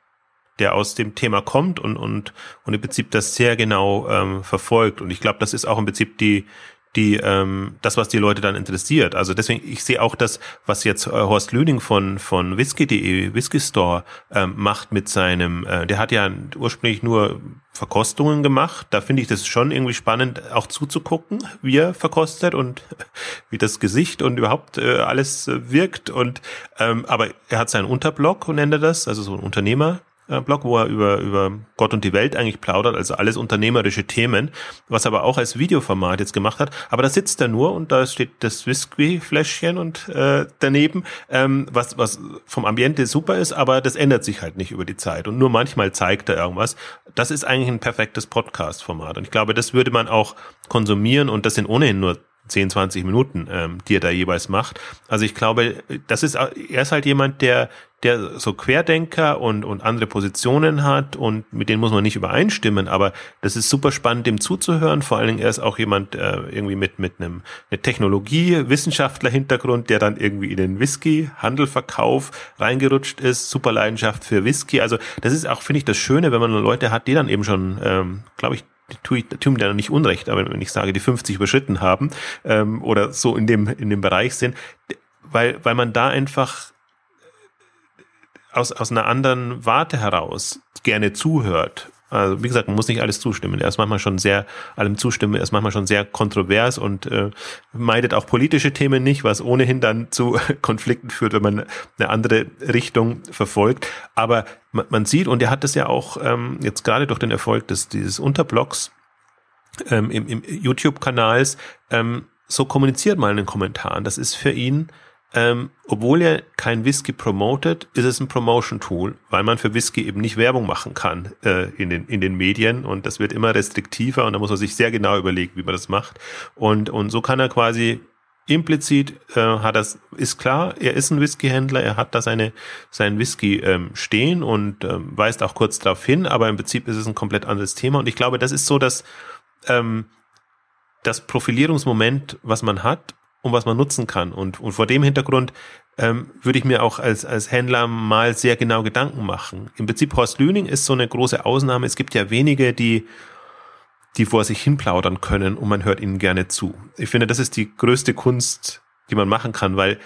der aus dem Thema kommt und, und, und im Prinzip das sehr genau ähm, verfolgt. Und ich glaube, das ist auch im Prinzip die, die ähm, das, was die Leute dann interessiert. Also deswegen, ich sehe auch das, was jetzt äh, Horst Lüning von von Whisky.de, Whisky Store ähm, macht mit seinem, äh, der hat ja ursprünglich nur Verkostungen gemacht. Da finde ich das schon irgendwie spannend, auch zuzugucken, wie er verkostet und wie das Gesicht und überhaupt äh, alles äh, wirkt. Und ähm, aber er hat seinen Unterblog, nennt er das, also so ein Unternehmer Blog, wo er über, über Gott und die Welt eigentlich plaudert, also alles unternehmerische Themen, was er aber auch als Videoformat jetzt gemacht hat. Aber da sitzt er nur und da steht das Whisky-Fläschchen und äh, daneben, ähm, was, was vom Ambiente super ist, aber das ändert sich halt nicht über die Zeit. Und nur manchmal zeigt er irgendwas. Das ist eigentlich ein perfektes Podcast-Format. Und ich glaube, das würde man auch konsumieren und das sind ohnehin nur 10, 20 Minuten, ähm, die er da jeweils macht. Also ich glaube, das ist, er ist halt jemand, der, der so Querdenker und, und andere Positionen hat und mit denen muss man nicht übereinstimmen, aber das ist super spannend, dem zuzuhören. Vor allen Dingen, er ist auch jemand äh, irgendwie mit, mit einem eine Technologie, Wissenschaftler-Hintergrund, der dann irgendwie in den Whisky, Handelverkauf reingerutscht ist, super Leidenschaft für Whisky. Also das ist auch, finde ich, das Schöne, wenn man Leute hat, die dann eben schon, ähm, glaube ich, tue ich tue mir da nicht unrecht, aber wenn ich sage, die 50 überschritten haben ähm, oder so in dem in dem Bereich sind, weil weil man da einfach aus aus einer anderen Warte heraus gerne zuhört. Also wie gesagt, man muss nicht alles zustimmen. Er ist manchmal schon sehr allem zustimmen. Er ist manchmal schon sehr kontrovers und äh, meidet auch politische Themen nicht, was ohnehin dann zu Konflikten führt, wenn man eine andere Richtung verfolgt. Aber man, man sieht und er hat das ja auch ähm, jetzt gerade durch den Erfolg des dieses Unterblocks ähm, im, im YouTube-Kanals ähm, so kommuniziert mal in den Kommentaren. Das ist für ihn ähm, obwohl er kein Whisky promotet, ist es ein Promotion-Tool, weil man für Whisky eben nicht Werbung machen kann äh, in, den, in den Medien. Und das wird immer restriktiver und da muss man sich sehr genau überlegen, wie man das macht. Und, und so kann er quasi implizit äh, hat das ist klar, er ist ein Whiskyhändler, er hat da seine seinen Whisky ähm, stehen und ähm, weist auch kurz darauf hin, aber im Prinzip ist es ein komplett anderes Thema. Und ich glaube, das ist so, dass ähm, das Profilierungsmoment, was man hat und was man nutzen kann. Und, und vor dem Hintergrund ähm, würde ich mir auch als, als Händler mal sehr genau Gedanken machen. Im Prinzip Horst Lüning ist so eine große Ausnahme. Es gibt ja wenige, die, die vor sich hin plaudern können und man hört ihnen gerne zu. Ich finde, das ist die größte Kunst, die man machen kann, weil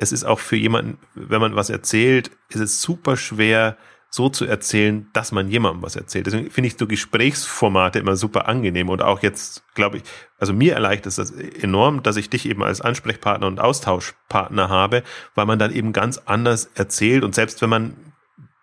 es ist auch für jemanden, wenn man was erzählt, ist es super schwer, so zu erzählen, dass man jemandem was erzählt. Deswegen finde ich so Gesprächsformate immer super angenehm und auch jetzt, glaube ich, also mir erleichtert es das enorm, dass ich dich eben als Ansprechpartner und Austauschpartner habe, weil man dann eben ganz anders erzählt und selbst wenn man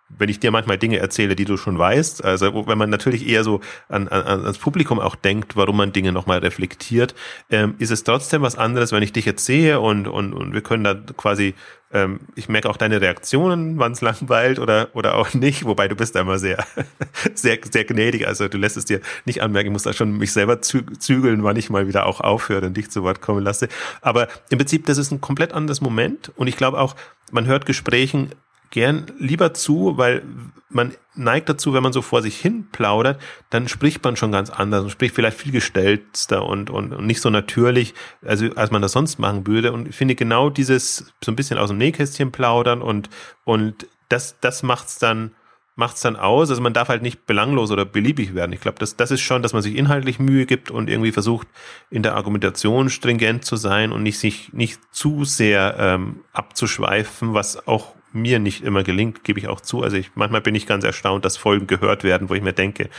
wenn ich dir manchmal Dinge erzähle, die du schon weißt, also wenn man natürlich eher so an, an, ans Publikum auch denkt, warum man Dinge nochmal reflektiert, ähm, ist es trotzdem was anderes, wenn ich dich jetzt sehe und, und, und wir können da quasi, ähm, ich merke auch deine Reaktionen, wann es langweilt oder, oder auch nicht, wobei du bist immer sehr, sehr, sehr gnädig, also du lässt es dir nicht anmerken, ich muss da schon mich selber zügeln, wann ich mal wieder auch aufhöre und dich zu Wort kommen lasse. Aber im Prinzip, das ist ein komplett anderes Moment und ich glaube auch, man hört Gesprächen gern lieber zu, weil man neigt dazu, wenn man so vor sich hin plaudert, dann spricht man schon ganz anders und spricht vielleicht viel gestellter und, und, und nicht so natürlich, also als man das sonst machen würde. Und ich finde genau dieses so ein bisschen aus dem Nähkästchen plaudern und, und das, das macht's dann, macht's dann aus. Also man darf halt nicht belanglos oder beliebig werden. Ich glaube, das, das ist schon, dass man sich inhaltlich Mühe gibt und irgendwie versucht, in der Argumentation stringent zu sein und nicht sich nicht zu sehr ähm, abzuschweifen, was auch mir nicht immer gelingt, gebe ich auch zu. Also ich, manchmal bin ich ganz erstaunt, dass Folgen gehört werden, wo ich mir denke,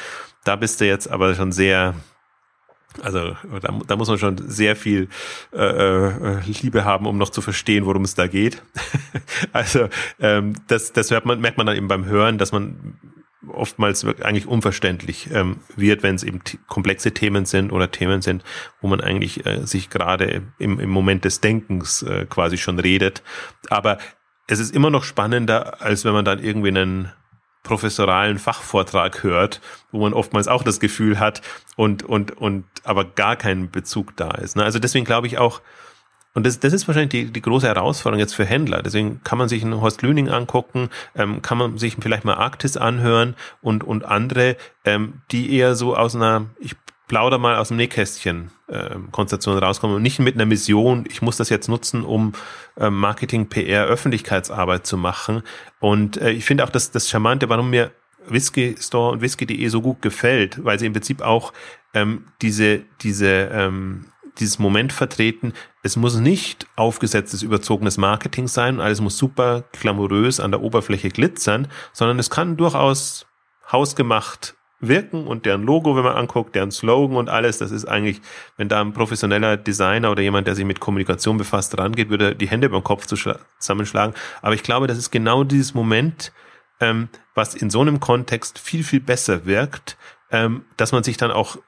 da bist du jetzt aber schon sehr, also da, da muss man schon sehr viel äh, äh, Liebe haben, um noch zu verstehen, worum es da geht. also ähm, das, das hört man, merkt man dann eben beim Hören, dass man oftmals eigentlich unverständlich ähm, wird, wenn es eben komplexe Themen sind oder Themen sind, wo man eigentlich äh, sich gerade im, im Moment des Denkens äh, quasi schon redet. Aber es ist immer noch spannender, als wenn man dann irgendwie einen professoralen Fachvortrag hört, wo man oftmals auch das Gefühl hat und, und, und aber gar kein Bezug da ist. Ne? Also deswegen glaube ich auch, und das, das ist wahrscheinlich die, die große Herausforderung jetzt für Händler. Deswegen kann man sich einen Horst Lüning angucken, ähm, kann man sich vielleicht mal Arktis anhören und, und andere, ähm, die eher so aus einer, ich plauder mal aus dem Nähkästchen äh, Konstellation rauskommen und nicht mit einer Mission, ich muss das jetzt nutzen, um äh, Marketing, PR, Öffentlichkeitsarbeit zu machen. Und äh, ich finde auch das, das Charmante, warum mir Whisky Store und Whisky.de so gut gefällt, weil sie im Prinzip auch ähm, diese, diese, ähm, dieses Moment vertreten, es muss nicht aufgesetztes, überzogenes Marketing sein, alles muss super glamourös an der Oberfläche glitzern, sondern es kann durchaus hausgemacht wirken und deren Logo, wenn man anguckt, deren Slogan und alles, das ist eigentlich, wenn da ein professioneller Designer oder jemand, der sich mit Kommunikation befasst, rangeht, würde die Hände beim Kopf zusammenschlagen. Aber ich glaube, das ist genau dieses Moment, ähm, was in so einem Kontext viel, viel besser wirkt, ähm, dass man sich dann auch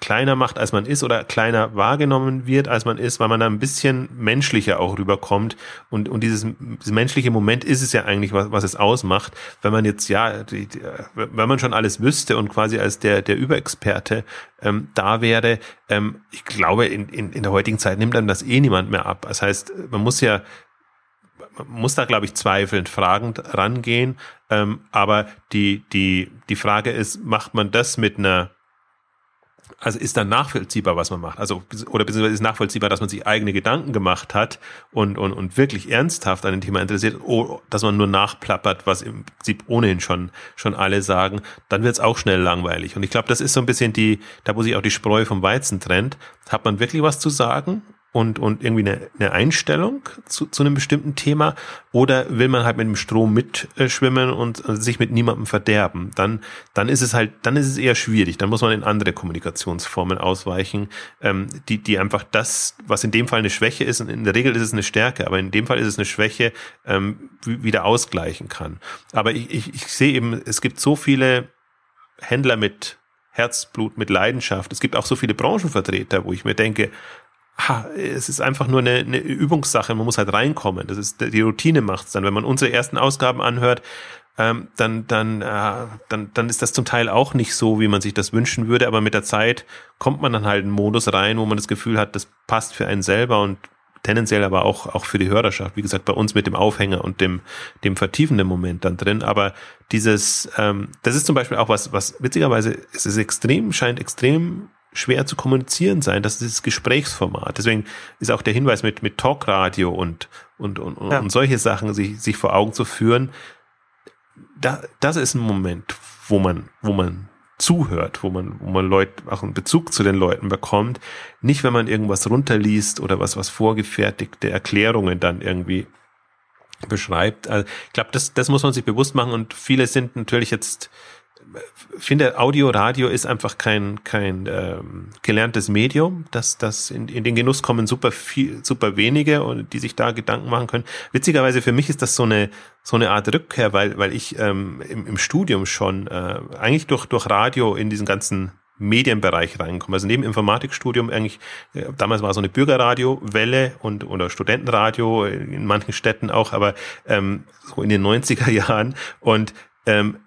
kleiner macht, als man ist oder kleiner wahrgenommen wird, als man ist, weil man da ein bisschen menschlicher auch rüberkommt. Und, und dieses, dieses menschliche Moment ist es ja eigentlich, was, was es ausmacht. Wenn man jetzt, ja, die, die, wenn man schon alles wüsste und quasi als der, der Überexperte ähm, da wäre, ähm, ich glaube, in, in, in der heutigen Zeit nimmt einem das eh niemand mehr ab. Das heißt, man muss ja muss da, glaube ich, zweifelnd fragend rangehen. Ähm, aber die, die, die Frage ist, macht man das mit einer, also ist dann nachvollziehbar, was man macht? Also, oder beziehungsweise ist nachvollziehbar, dass man sich eigene Gedanken gemacht hat und, und, und wirklich ernsthaft an ein Thema interessiert, oh, dass man nur nachplappert, was im Prinzip ohnehin schon, schon alle sagen, dann wird es auch schnell langweilig. Und ich glaube, das ist so ein bisschen die, da wo sich auch die Spreu vom Weizen trennt. Hat man wirklich was zu sagen und, und irgendwie eine, eine Einstellung zu, zu einem bestimmten Thema oder will man halt mit dem Strom mitschwimmen und sich mit niemandem verderben, dann, dann ist es halt, dann ist es eher schwierig. Dann muss man in andere Kommunikationsformen ausweichen, ähm, die, die einfach das, was in dem Fall eine Schwäche ist, in der Regel ist es eine Stärke, aber in dem Fall ist es eine Schwäche, ähm, wieder ausgleichen kann. Aber ich, ich, ich sehe eben, es gibt so viele Händler mit Herzblut, mit Leidenschaft. Es gibt auch so viele Branchenvertreter, wo ich mir denke, ha, es ist einfach nur eine, eine Übungssache, man muss halt reinkommen. Das ist die Routine macht's dann. Wenn man unsere ersten Ausgaben anhört, ähm, dann, dann, äh, dann, dann ist das zum Teil auch nicht so, wie man sich das wünschen würde, aber mit der Zeit kommt man dann halt in einen Modus rein, wo man das Gefühl hat, das passt für einen selber und tendenziell aber auch, auch für die Hörerschaft. Wie gesagt, bei uns mit dem Aufhänger und dem, dem vertiefenden Moment dann drin. Aber dieses, ähm, das ist zum Beispiel auch was, was witzigerweise, es ist extrem, scheint extrem schwer zu kommunizieren sein. Das ist das Gesprächsformat. Deswegen ist auch der Hinweis mit, mit Talkradio und, und, und, ja. und solche Sachen sich, sich vor Augen zu führen. Da, das ist ein Moment, wo man, wo man zuhört, wo man, wo man Leute, auch einen Bezug zu den Leuten bekommt. Nicht, wenn man irgendwas runterliest oder was, was vorgefertigte Erklärungen dann irgendwie beschreibt. Also, ich glaube, das, das muss man sich bewusst machen und viele sind natürlich jetzt finde, Audio, Radio ist einfach kein, kein ähm, gelerntes Medium. Das, das in, in den Genuss kommen super viel, super wenige und die sich da Gedanken machen können. Witzigerweise für mich ist das so eine, so eine Art Rückkehr, weil, weil ich ähm, im, im Studium schon äh, eigentlich durch, durch Radio in diesen ganzen Medienbereich reinkommen. Also neben Informatikstudium eigentlich, äh, damals war so eine Bürgerradiowelle und oder Studentenradio in manchen Städten auch, aber ähm, so in den 90er Jahren. Und ähm,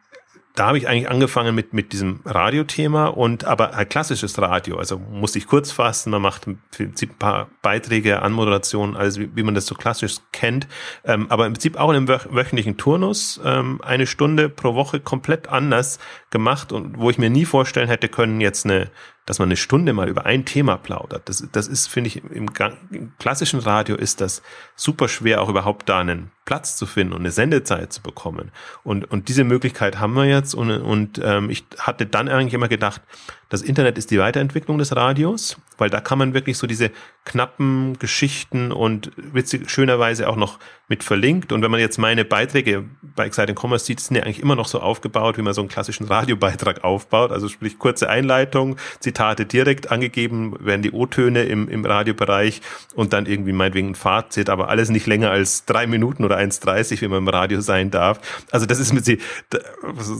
da habe ich eigentlich angefangen mit, mit diesem Radiothema und aber ein klassisches Radio. Also musste ich kurz fassen, man macht im Prinzip ein paar Beiträge, Anmoderationen, alles wie, wie man das so klassisch kennt. Ähm, aber im Prinzip auch in einem wöchentlichen Turnus, ähm, eine Stunde pro Woche komplett anders gemacht und wo ich mir nie vorstellen hätte können, jetzt eine dass man eine Stunde mal über ein Thema plaudert. Das, das ist, finde ich, im, im, klassischen Radio ist das super schwer, auch überhaupt da einen Platz zu finden und eine Sendezeit zu bekommen. Und, und diese Möglichkeit haben wir jetzt. Und, und ähm, ich hatte dann eigentlich immer gedacht, das Internet ist die Weiterentwicklung des Radios, weil da kann man wirklich so diese knappen Geschichten und witzig, schönerweise auch noch mit verlinkt. Und wenn man jetzt meine Beiträge bei Exciting Commerce sieht, sind ja eigentlich immer noch so aufgebaut, wie man so einen klassischen Radiobeitrag aufbaut. Also sprich kurze Einleitung, Zitate direkt angegeben, werden die O-Töne im, im Radiobereich und dann irgendwie meinetwegen ein Fazit, aber alles nicht länger als drei Minuten oder 1,30, wie man im Radio sein darf. Also das ist mit sie,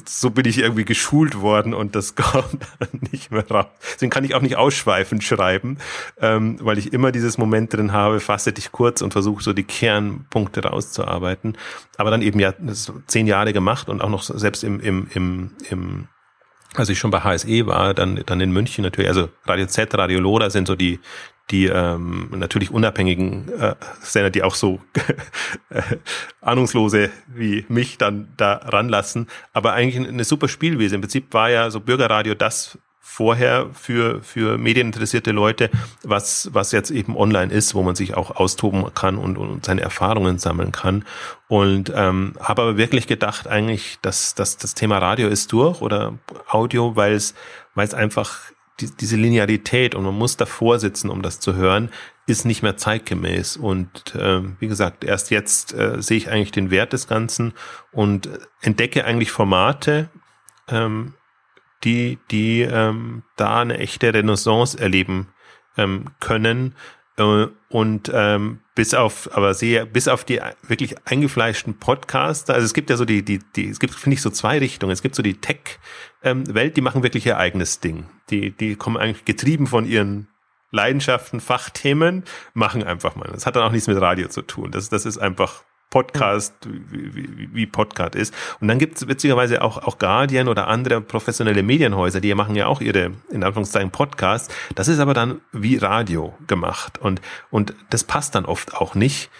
so bin ich irgendwie geschult worden und das kommt nicht mehr raus. Deswegen kann ich auch nicht ausschweifend schreiben, ähm, weil ich immer dieses Moment drin habe, fasse dich kurz und versuche so die Kernpunkte rauszuarbeiten. Aber dann eben ja das zehn Jahre gemacht und auch noch selbst im, im, im, im als ich schon bei HSE war, dann, dann in München natürlich, also Radio Z, Radio Loda sind so die, die ähm, natürlich unabhängigen äh, Sender, die auch so äh, Ahnungslose wie mich dann da ranlassen, aber eigentlich eine super Spielwiese. Im Prinzip war ja so Bürgerradio das vorher für, für medieninteressierte Leute, was, was jetzt eben online ist, wo man sich auch austoben kann und, und seine Erfahrungen sammeln kann. Und ähm, habe aber wirklich gedacht eigentlich, dass, dass das Thema Radio ist durch oder Audio, weil es, weil es einfach die, diese Linearität und man muss davor sitzen, um das zu hören, ist nicht mehr zeitgemäß. Und äh, wie gesagt, erst jetzt äh, sehe ich eigentlich den Wert des Ganzen und entdecke eigentlich Formate, ähm, die, die ähm, da eine echte Renaissance erleben ähm, können äh, und ähm, bis auf, aber sehr, bis auf die wirklich eingefleischten Podcaster. Also es gibt ja so die, die, die, es gibt, finde ich, so zwei Richtungen. Es gibt so die Tech-Welt, die machen wirklich ihr eigenes Ding. Die, die kommen eigentlich getrieben von ihren Leidenschaften, Fachthemen, machen einfach mal. Das hat dann auch nichts mit Radio zu tun. Das, das ist einfach Podcast, wie, wie, Podcast ist. Und dann gibt es witzigerweise auch, auch Guardian oder andere professionelle Medienhäuser, die machen ja auch ihre, in Anführungszeichen, Podcasts. Das ist aber dann wie Radio gemacht. Und, und das passt dann oft auch nicht,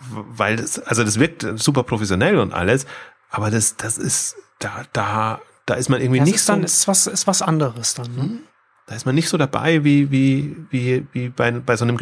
weil das, also das wirkt super professionell und alles, aber das, das ist, da, da, da ist man irgendwie das nicht ist so. dann ist was ist was anderes dann. Ne? Da ist man nicht so dabei wie, wie, wie, wie bei, bei so einem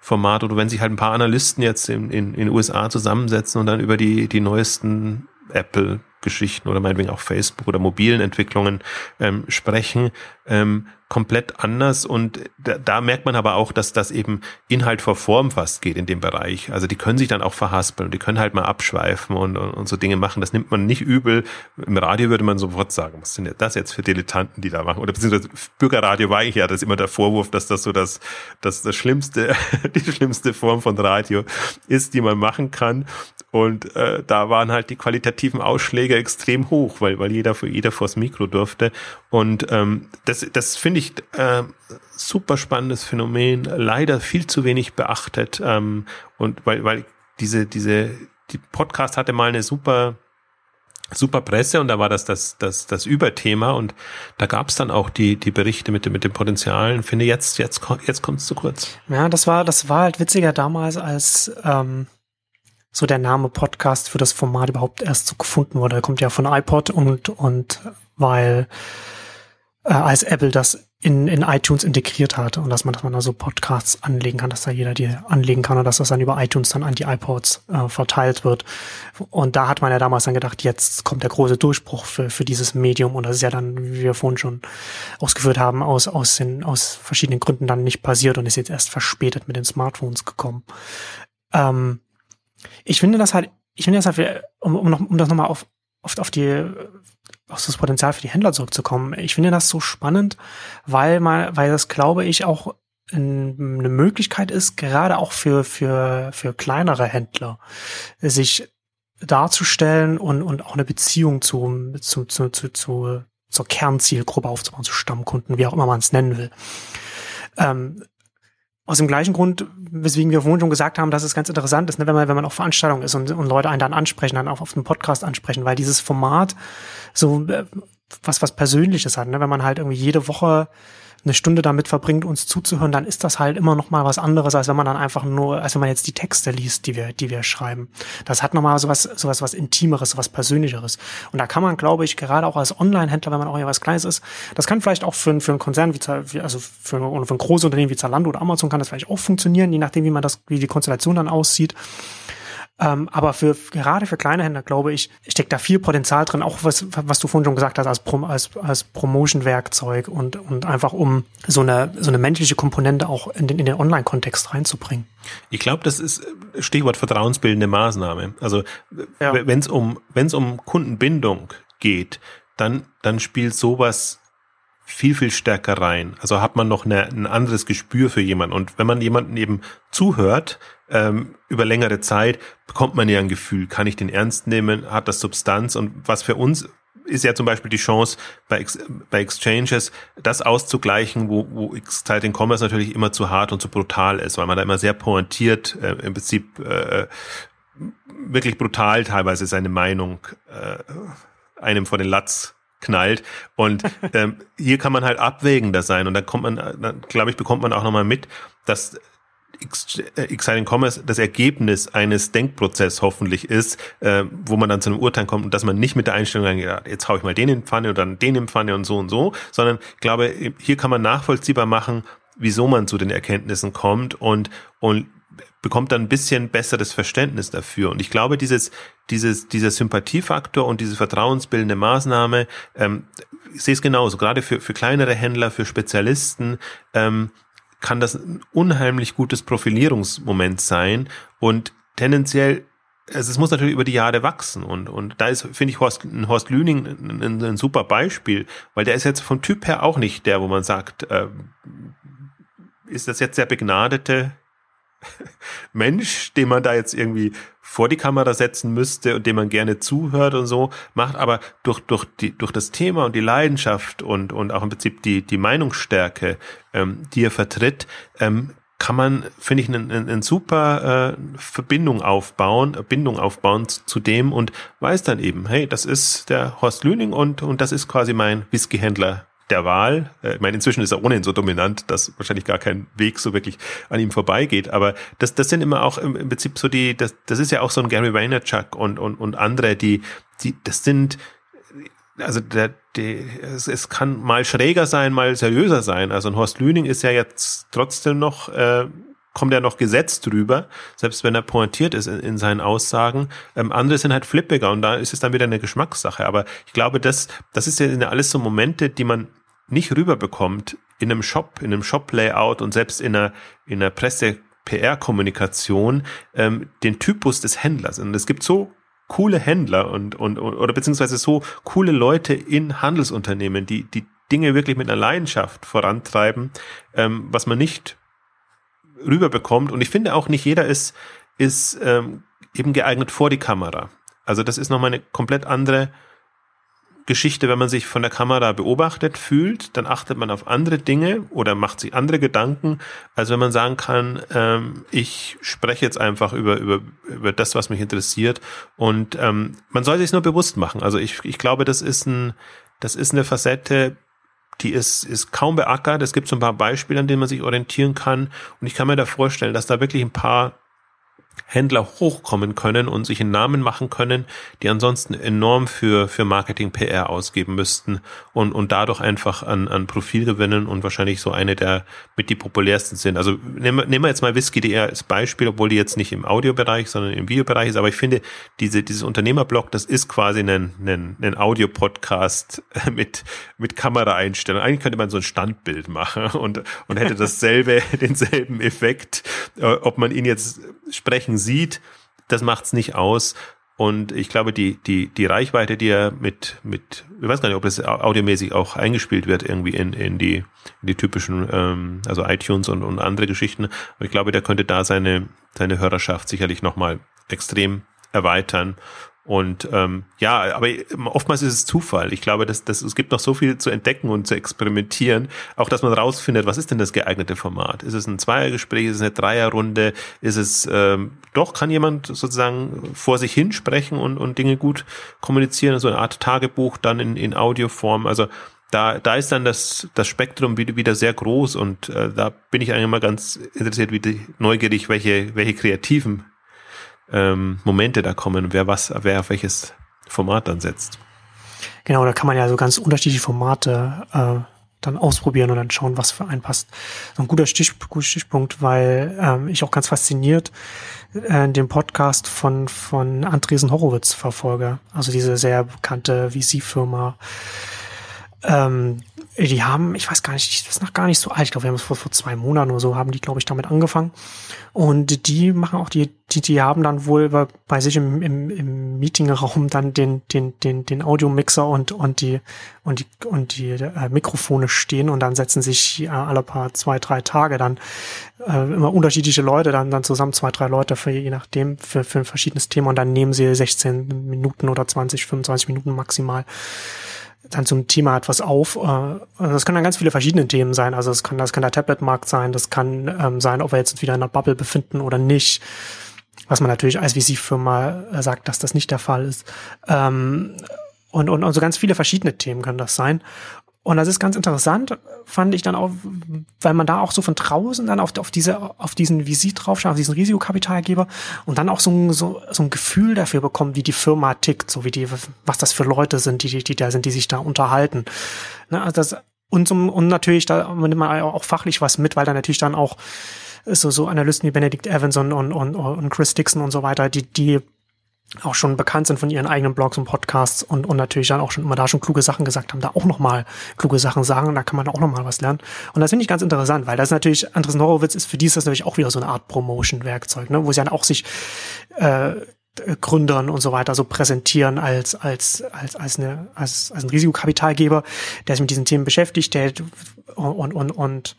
Gesprächsformat oder wenn sich halt ein paar Analysten jetzt in, in, in USA zusammensetzen und dann über die, die neuesten Apple Geschichten oder meinetwegen auch Facebook oder mobilen Entwicklungen ähm, sprechen, ähm, komplett anders und da, da merkt man aber auch, dass das eben Inhalt vor Form fast geht in dem Bereich. Also die können sich dann auch verhaspeln und die können halt mal abschweifen und, und, und so Dinge machen. Das nimmt man nicht übel. Im Radio würde man sofort sagen, was sind das jetzt für Dilettanten, die da machen? Oder beziehungsweise Bürgerradio war eigentlich ja das immer der Vorwurf, dass das so das, das, das schlimmste, die schlimmste Form von Radio ist, die man machen kann. Und äh, da waren halt die qualitativen Ausschläge extrem hoch, weil, weil jeder, jeder vors Mikro durfte. Und ähm, das, das finde ich äh, super spannendes Phänomen, leider viel zu wenig beachtet. Ähm, und weil, weil diese, diese, die Podcast hatte mal eine super super Presse und da war das das, das, das Überthema und da gab es dann auch die, die Berichte mit, dem mit den Potenzialen. Finde jetzt, jetzt, jetzt kommt es zu kurz. Ja, das war, das war halt witziger damals, als ähm, so der Name Podcast für das Format überhaupt erst so gefunden wurde. Der kommt ja von iPod und, und weil äh, als Apple das in, in iTunes integriert hat und dass man, dass man da so Podcasts anlegen kann, dass da jeder die anlegen kann und dass das dann über iTunes dann an die iPods äh, verteilt wird. Und da hat man ja damals dann gedacht, jetzt kommt der große Durchbruch für, für dieses Medium und das ist ja dann, wie wir vorhin schon ausgeführt haben, aus, aus, den, aus verschiedenen Gründen dann nicht passiert und ist jetzt erst verspätet mit den Smartphones gekommen. Ähm, ich finde das halt, ich finde das halt, um, um, noch, um das nochmal auf, auf, auf die auf das Potenzial für die Händler zurückzukommen. Ich finde das so spannend, weil man, weil das glaube ich auch eine Möglichkeit ist, gerade auch für, für, für kleinere Händler, sich darzustellen und, und auch eine Beziehung zu, zu, zu, zu, zu zur Kernzielgruppe aufzubauen, zu Stammkunden, wie auch immer man es nennen will. Ähm, aus dem gleichen Grund, weswegen wir vorhin schon gesagt haben, dass es ganz interessant ist, ne, wenn man, wenn man auf Veranstaltungen ist und, und Leute einen dann ansprechen, dann auch auf dem Podcast ansprechen, weil dieses Format so äh, was, was Persönliches hat, ne? wenn man halt irgendwie jede Woche eine Stunde damit verbringt, uns zuzuhören, dann ist das halt immer noch mal was anderes, als wenn man dann einfach nur, als wenn man jetzt die Texte liest, die wir, die wir schreiben. Das hat noch mal sowas, sowas, was Intimeres, was Persönlicheres. Und da kann man, glaube ich, gerade auch als Online-Händler, wenn man auch ja was Kleines ist, das kann vielleicht auch für, für einen Konzern wie, also für, für ein großes Unternehmen wie Zalando oder Amazon kann das vielleicht auch funktionieren, je nachdem, wie man das, wie die Konstellation dann aussieht. Ähm, aber für gerade für kleine Händler, glaube ich, steckt da viel Potenzial drin, auch was, was du vorhin schon gesagt hast, als, Prom als, als Promotion-Werkzeug und, und einfach um so eine, so eine menschliche Komponente auch in den, in den Online-Kontext reinzubringen. Ich glaube, das ist Stichwort vertrauensbildende Maßnahme. Also ja. wenn es um, wenn es um Kundenbindung geht, dann, dann spielt sowas viel, viel stärker rein. Also hat man noch eine, ein anderes Gespür für jemanden. Und wenn man jemanden eben zuhört, ähm, über längere Zeit, bekommt man ja ein Gefühl, kann ich den ernst nehmen, hat das Substanz und was für uns ist ja zum Beispiel die Chance bei, Ex bei Exchanges, das auszugleichen, wo, wo Exciting Commerce natürlich immer zu hart und zu brutal ist, weil man da immer sehr pointiert, äh, im Prinzip äh, wirklich brutal teilweise seine Meinung äh, einem vor den Latz knallt. Und ähm, hier kann man halt abwägender sein. Und dann kommt man, dann, glaube ich, bekommt man auch nochmal mit, dass Exciting Commerce das Ergebnis eines Denkprozesses hoffentlich ist, äh, wo man dann zu einem Urteil kommt und dass man nicht mit der Einstellung reingeht, jetzt hau ich mal den in Pfanne dann den in Pfanne und so und so, sondern ich glaube, hier kann man nachvollziehbar machen, wieso man zu den Erkenntnissen kommt und, und bekommt dann ein bisschen besseres Verständnis dafür. Und ich glaube, dieses, dieses, dieser Sympathiefaktor und diese vertrauensbildende Maßnahme, ähm, ich sehe es genauso, gerade für, für kleinere Händler, für Spezialisten, ähm, kann das ein unheimlich gutes Profilierungsmoment sein und tendenziell also es muss natürlich über die Jahre wachsen und, und da ist, finde ich, Horst, Horst Lüning ein, ein, ein, super Beispiel, weil der ist jetzt vom Typ her auch nicht der, wo man sagt, äh, ist das jetzt der begnadete Mensch, den man da jetzt irgendwie vor die Kamera setzen müsste und dem man gerne zuhört und so macht, aber durch durch die durch das Thema und die Leidenschaft und und auch im Prinzip die die Meinungsstärke, ähm, die er vertritt, ähm, kann man, finde ich, eine, eine super äh, Verbindung aufbauen, Bindung aufbauen zu, zu, dem und weiß dann eben, hey, das ist der Horst Lüning und, und das ist quasi mein Whiskyhändler der Wahl. Äh, ich meine, inzwischen ist er ohnehin so dominant, dass wahrscheinlich gar kein Weg so wirklich an ihm vorbeigeht. Aber das, das sind immer auch im, im Prinzip so die, das, das ist ja auch so ein Gary Vaynerchuk und, und, und andere, die, die, das sind, also der, der, es, es kann mal schräger sein, mal seriöser sein. Also ein Horst Lüning ist ja jetzt trotzdem noch, äh, kommt ja noch gesetzt drüber, selbst wenn er pointiert ist in, in seinen Aussagen. Ähm, andere sind halt flippiger und da ist es dann wieder eine Geschmackssache. Aber ich glaube, das, das ist ja alles so Momente, die man nicht rüberbekommt in einem Shop, in einem Shop-Layout und selbst in einer, in einer Presse- PR-Kommunikation ähm, den Typus des Händlers. Und es gibt so coole Händler und, und, oder beziehungsweise so coole Leute in Handelsunternehmen, die, die Dinge wirklich mit einer Leidenschaft vorantreiben, ähm, was man nicht rüberbekommt. Und ich finde auch nicht jeder ist, ist ähm, eben geeignet vor die Kamera. Also das ist nochmal eine komplett andere Geschichte, wenn man sich von der Kamera beobachtet fühlt, dann achtet man auf andere Dinge oder macht sich andere Gedanken, als wenn man sagen kann, ähm, ich spreche jetzt einfach über, über, über das, was mich interessiert. Und ähm, man soll sich nur bewusst machen. Also ich, ich glaube, das ist ein, das ist eine Facette, die ist, ist kaum beackert. Es gibt so ein paar Beispiele, an denen man sich orientieren kann. Und ich kann mir da vorstellen, dass da wirklich ein paar Händler hochkommen können und sich einen Namen machen können, die ansonsten enorm für, für Marketing PR ausgeben müssten und, und dadurch einfach an, an Profil gewinnen und wahrscheinlich so eine der mit die populärsten sind. Also nehmen, nehmen wir jetzt mal Whisky.de als Beispiel, obwohl die jetzt nicht im Audiobereich, sondern im Videobereich ist, aber ich finde, diese, dieses Unternehmerblog, das ist quasi ein, ein, ein Audio-Podcast mit, mit Kameraeinstellungen. Eigentlich könnte man so ein Standbild machen und, und hätte dasselbe, denselben Effekt, äh, ob man ihn jetzt sprechen sieht, das macht's nicht aus. Und ich glaube, die, die, die Reichweite, die er mit, mit, ich weiß gar nicht, ob das audiomäßig auch eingespielt wird, irgendwie in, in die, in die typischen, ähm, also iTunes und, und andere Geschichten. Aber ich glaube, der könnte da seine, seine Hörerschaft sicherlich nochmal extrem erweitern. Und ähm, ja, aber oftmals ist es Zufall. Ich glaube, dass, dass es gibt noch so viel zu entdecken und zu experimentieren, auch dass man rausfindet, was ist denn das geeignete Format? Ist es ein Zweiergespräch, ist es eine Dreierrunde, ist es ähm, doch, kann jemand sozusagen vor sich hinsprechen und, und Dinge gut kommunizieren, so eine Art Tagebuch dann in, in Audioform. Also da, da ist dann das, das Spektrum wieder, sehr groß und äh, da bin ich eigentlich mal ganz interessiert, wie neugierig, welche, welche kreativen ähm, Momente da kommen, wer was, wer auf welches Format dann setzt. Genau, da kann man ja so ganz unterschiedliche Formate äh, dann ausprobieren und dann schauen, was für einen passt. So ein guter, Stich, guter Stichpunkt, weil ähm, ich auch ganz fasziniert äh, den Podcast von von Andresen Horowitz verfolge. Also diese sehr bekannte VC-Firma. Ähm, die haben, ich weiß gar nicht, das ist noch gar nicht so alt, ich glaube, wir haben es vor, vor zwei Monaten oder so, haben die, glaube ich, damit angefangen. Und die machen auch, die, die, die haben dann wohl bei, sich im, im, im Meetingraum dann den, den, den, den Audiomixer und, und die, und die, und die äh, Mikrofone stehen und dann setzen sich äh, alle paar zwei, drei Tage dann äh, immer unterschiedliche Leute dann, dann zusammen, zwei, drei Leute für je nachdem, für, für ein verschiedenes Thema und dann nehmen sie 16 Minuten oder 20, 25 Minuten maximal dann zum Thema etwas auf. Äh, also das können dann ganz viele verschiedene Themen sein. Also das kann, das kann der Tablet-Markt sein, das kann ähm, sein, ob wir jetzt wieder in einer Bubble befinden oder nicht. Was man natürlich als VC-Firma äh, sagt, dass das nicht der Fall ist. Ähm, und, und, und so ganz viele verschiedene Themen können das sein. Und das ist ganz interessant, fand ich dann auch, weil man da auch so von draußen dann auf, auf diese, auf diesen Visit draufschaut, auf diesen Risikokapitalgeber und dann auch so ein, so, so ein Gefühl dafür bekommt, wie die Firma tickt, so wie die, was das für Leute sind, die, die da sind, die sich da unterhalten. Ne, also das, und, zum, und natürlich, da nimmt man auch fachlich was mit, weil da natürlich dann auch so, so Analysten wie Benedict Evans und, und, und, und Chris Dixon und so weiter, die, die auch schon bekannt sind von ihren eigenen Blogs und Podcasts und, und natürlich dann auch schon immer da schon kluge Sachen gesagt haben, da auch nochmal kluge Sachen sagen, da kann man auch nochmal was lernen. Und das finde ich ganz interessant, weil das natürlich, Andres Horowitz ist, für die ist das natürlich auch wieder so eine Art Promotion-Werkzeug, ne, wo sie dann auch sich äh, Gründern und so weiter so präsentieren als als als als eine als, als ein Risikokapitalgeber, der sich mit diesen Themen beschäftigt, der und und und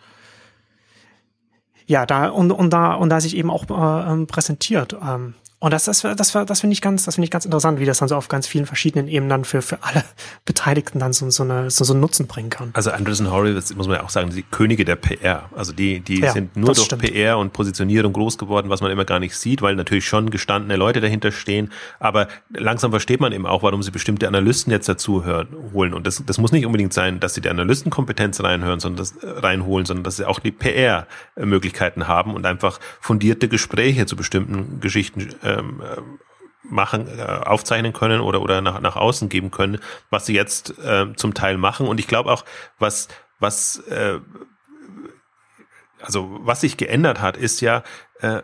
ja, da und, und da und da sich eben auch äh, ähm, präsentiert. Ähm, und das, das, das, das finde ich ganz, das finde ich ganz interessant, wie das dann so auf ganz vielen verschiedenen Ebenen dann für, für alle Beteiligten dann so, so, eine, so, so einen Nutzen bringen kann. Also Anderson Horowitz, muss man ja auch sagen, die Könige der PR. Also die, die ja, sind nur durch stimmt. PR und Positionierung groß geworden, was man immer gar nicht sieht, weil natürlich schon gestandene Leute dahinter stehen. Aber langsam versteht man eben auch, warum sie bestimmte Analysten jetzt dazu hören, holen. Und das, das muss nicht unbedingt sein, dass sie die Analystenkompetenz reinhören, sondern das, äh, reinholen, sondern dass sie auch die PR-Möglichkeiten haben und einfach fundierte Gespräche zu bestimmten Geschichten ähm, machen, äh, aufzeichnen können oder, oder nach, nach außen geben können, was sie jetzt äh, zum Teil machen. Und ich glaube auch, was, was, äh, also was sich geändert hat, ist ja, äh,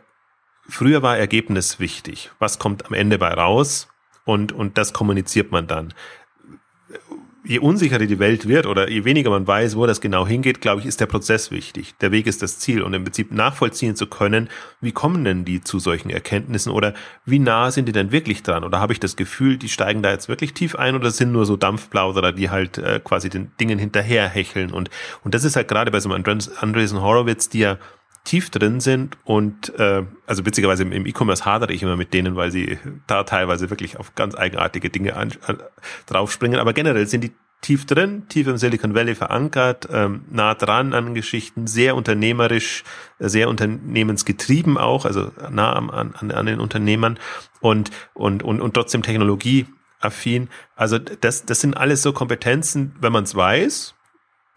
früher war Ergebnis wichtig. Was kommt am Ende bei raus? Und, und das kommuniziert man dann je unsicherer die Welt wird oder je weniger man weiß, wo das genau hingeht, glaube ich, ist der Prozess wichtig. Der Weg ist das Ziel und im Prinzip nachvollziehen zu können, wie kommen denn die zu solchen Erkenntnissen oder wie nah sind die denn wirklich dran? Oder habe ich das Gefühl, die steigen da jetzt wirklich tief ein oder sind nur so Dampfplauderer, die halt äh, quasi den Dingen hinterherhecheln? Und, und das ist halt gerade bei so einem Andresen Horowitz, die ja tief drin sind und äh, also witzigerweise im, E-Commerce hadere ich immer mit denen, weil sie da teilweise wirklich auf ganz eigenartige Dinge an, an, draufspringen. Aber generell sind die tief drin, tief im Silicon Valley verankert, ähm, nah dran an Geschichten, sehr unternehmerisch, sehr unternehmensgetrieben auch, also nah an, an, an den Unternehmern und, und, und, und trotzdem technologieaffin. Also das, das sind alles so Kompetenzen, wenn man es weiß,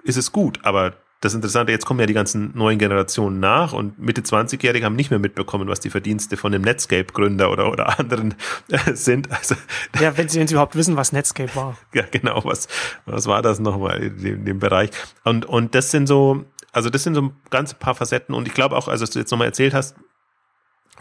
ist es gut, aber das Interessante, jetzt kommen ja die ganzen neuen Generationen nach und Mitte 20-Jährige haben nicht mehr mitbekommen, was die Verdienste von dem Netscape-Gründer oder, oder anderen äh, sind. Also, ja, wenn sie, wenn sie überhaupt wissen, was Netscape war. Ja, genau, was, was war das nochmal in dem, in dem Bereich? Und, und das sind so, also das sind so ein ganz paar Facetten und ich glaube auch, also was du jetzt nochmal erzählt hast,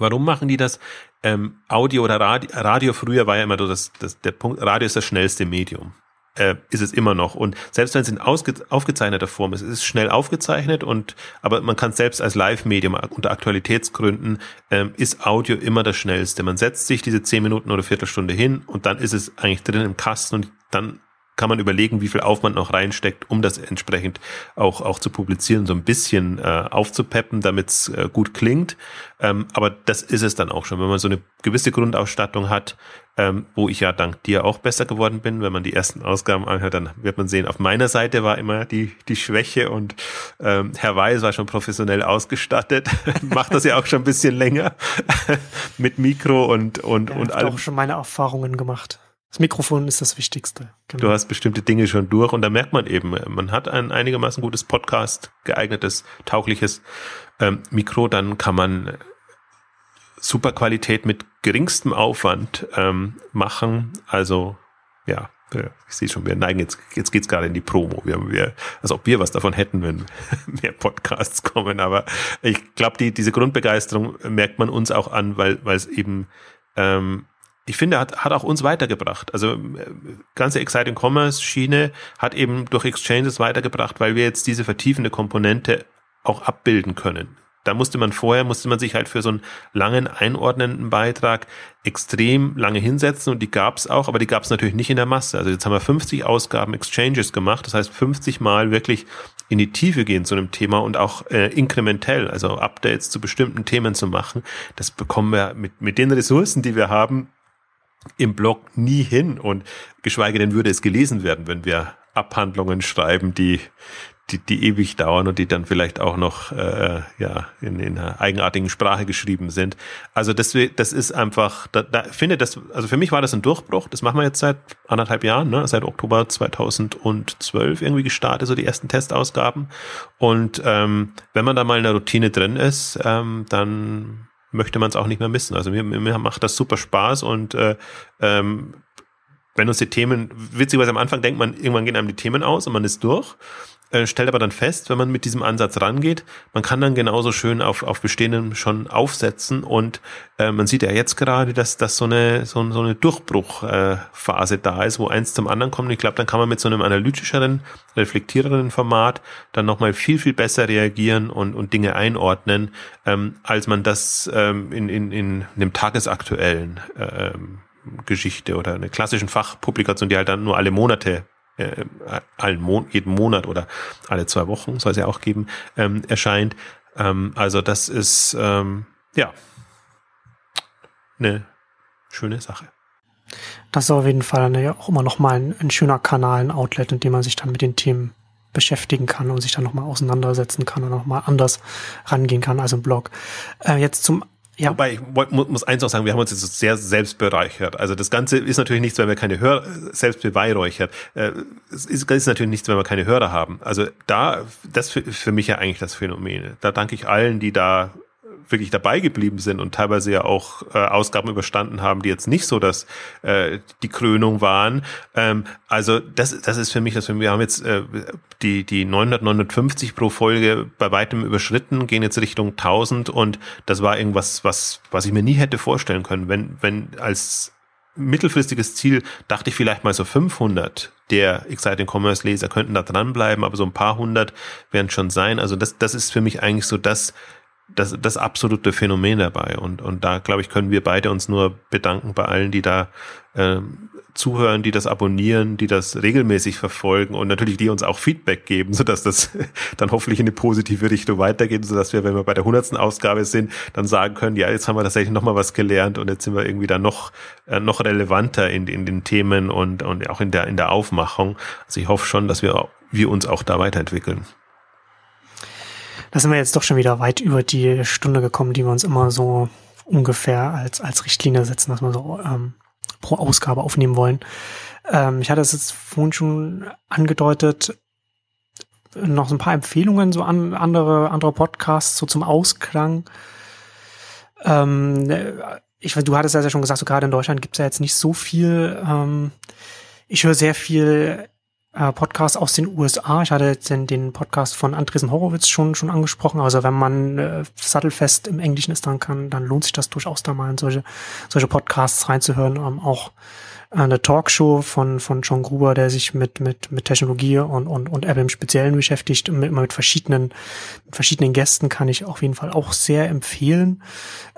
Warum machen die das? Ähm, Audio oder Radio, Radio früher war ja immer so das, das, der Punkt, Radio ist das schnellste Medium äh, ist es immer noch. Und selbst wenn es in aufgezeichneter Form ist, ist es schnell aufgezeichnet und aber man kann selbst als Live-Medium unter Aktualitätsgründen ähm, ist Audio immer das schnellste. Man setzt sich diese zehn Minuten oder Viertelstunde hin und dann ist es eigentlich drin im Kasten und dann kann man überlegen, wie viel Aufwand noch reinsteckt, um das entsprechend auch, auch zu publizieren, so ein bisschen äh, aufzupeppen, damit es äh, gut klingt. Ähm, aber das ist es dann auch schon, wenn man so eine gewisse Grundausstattung hat, ähm, wo ich ja dank dir auch besser geworden bin. Wenn man die ersten Ausgaben anhört, dann wird man sehen, auf meiner Seite war immer die, die Schwäche und ähm, Herr Weiß war schon professionell ausgestattet, macht das ja auch schon ein bisschen länger mit Mikro und, und, ja, und allem. Ich habe schon meine Erfahrungen gemacht. Das Mikrofon ist das Wichtigste. Genau. Du hast bestimmte Dinge schon durch und da merkt man eben, man hat ein einigermaßen gutes Podcast, geeignetes, taugliches ähm, Mikro, dann kann man super Qualität mit geringstem Aufwand ähm, machen. Also ja, ich sehe schon, wir neigen jetzt, jetzt geht's gerade in die Promo. Wir, wir, als ob wir was davon hätten, wenn mehr Podcasts kommen. Aber ich glaube, die, diese Grundbegeisterung merkt man uns auch an, weil, weil es eben ähm, ich finde, hat, hat auch uns weitergebracht. Also äh, ganze Exciting Commerce Schiene hat eben durch Exchanges weitergebracht, weil wir jetzt diese vertiefende Komponente auch abbilden können. Da musste man vorher, musste man sich halt für so einen langen einordnenden Beitrag extrem lange hinsetzen und die gab es auch, aber die gab es natürlich nicht in der Masse. Also jetzt haben wir 50 Ausgaben Exchanges gemacht, das heißt 50 Mal wirklich in die Tiefe gehen zu einem Thema und auch äh, inkrementell, also Updates zu bestimmten Themen zu machen. Das bekommen wir mit, mit den Ressourcen, die wir haben, im Blog nie hin und geschweige denn würde es gelesen werden, wenn wir Abhandlungen schreiben, die, die, die ewig dauern und die dann vielleicht auch noch äh, ja in, in einer eigenartigen Sprache geschrieben sind. Also das, das ist einfach, da, da finde das, also für mich war das ein Durchbruch. Das machen wir jetzt seit anderthalb Jahren, ne? seit Oktober 2012 irgendwie gestartet, so die ersten Testausgaben. Und ähm, wenn man da mal in der Routine drin ist, ähm, dann möchte man es auch nicht mehr missen. Also mir, mir macht das super Spaß und äh, ähm, wenn uns die Themen, witzigerweise am Anfang denkt man, irgendwann gehen einem die Themen aus und man ist durch, äh, stellt aber dann fest, wenn man mit diesem Ansatz rangeht, man kann dann genauso schön auf, auf Bestehendem schon aufsetzen und äh, man sieht ja jetzt gerade, dass das so eine, so, so eine Durchbruchphase äh, da ist, wo eins zum anderen kommt. Ich glaube, dann kann man mit so einem analytischeren, reflektierenden Format dann nochmal viel, viel besser reagieren und, und Dinge einordnen, ähm, als man das ähm, in, in, in einem tagesaktuellen ähm, Geschichte oder eine klassischen Fachpublikation, die halt dann nur alle Monate äh, allen Mon jeden Monat oder alle zwei Wochen, soll es ja auch geben, ähm, erscheint. Ähm, also das ist ähm, ja eine schöne Sache. Das ist auf jeden Fall eine, auch immer noch mal ein, ein, schöner Kanal, ein Outlet, in dem man sich dann mit den Themen beschäftigen kann und sich dann noch mal auseinandersetzen kann und noch mal anders rangehen kann als im Blog. Äh, jetzt zum ja. Wobei ich muss eins auch sagen, wir haben uns jetzt sehr selbst bereichert. Also das Ganze ist natürlich nichts, wenn wir keine Hörer, selbst beweihräuchert. Äh, es ist, ist natürlich nichts, wenn wir keine Hörer haben. Also da, das für, für mich ja eigentlich das Phänomen. Da danke ich allen, die da wirklich dabei geblieben sind und teilweise ja auch äh, Ausgaben überstanden haben, die jetzt nicht so dass äh, die Krönung waren. Ähm, also das, das ist für mich das. Wir haben jetzt äh, die die 959 pro Folge bei weitem überschritten, gehen jetzt Richtung 1000 und das war irgendwas, was was ich mir nie hätte vorstellen können, wenn wenn als mittelfristiges Ziel dachte ich vielleicht mal so 500 der Exciting Commerce Leser könnten da dranbleiben, aber so ein paar hundert werden schon sein. Also das, das ist für mich eigentlich so das, das, das absolute Phänomen dabei. Und, und da, glaube ich, können wir beide uns nur bedanken bei allen, die da äh, zuhören, die das abonnieren, die das regelmäßig verfolgen und natürlich die uns auch Feedback geben, sodass das dann hoffentlich in eine positive Richtung weitergeht, sodass wir, wenn wir bei der hundertsten Ausgabe sind, dann sagen können, ja, jetzt haben wir tatsächlich nochmal was gelernt und jetzt sind wir irgendwie da noch, äh, noch relevanter in, in den Themen und, und auch in der, in der Aufmachung. Also ich hoffe schon, dass wir, wir uns auch da weiterentwickeln. Da sind wir jetzt doch schon wieder weit über die Stunde gekommen, die wir uns immer so ungefähr als, als Richtlinie setzen, dass wir so ähm, pro Ausgabe aufnehmen wollen. Ähm, ich hatte es jetzt vorhin schon angedeutet, noch so ein paar Empfehlungen, so an andere, andere Podcasts, so zum Ausklang. Ähm, ich, du hattest ja schon gesagt, so gerade in Deutschland gibt es ja jetzt nicht so viel. Ähm, ich höre sehr viel äh, Podcast aus den USA. Ich hatte den, den Podcast von Andresen Horowitz schon schon angesprochen. Also wenn man äh, sattelfest im Englischen ist, dann kann, dann lohnt sich das durchaus da mal in solche solche Podcasts reinzuhören. Ähm, auch eine Talkshow von, von John Gruber, der sich mit, mit, mit Technologie und, und, und Apple im Speziellen beschäftigt, mit, mit verschiedenen, mit verschiedenen Gästen kann ich auf jeden Fall auch sehr empfehlen.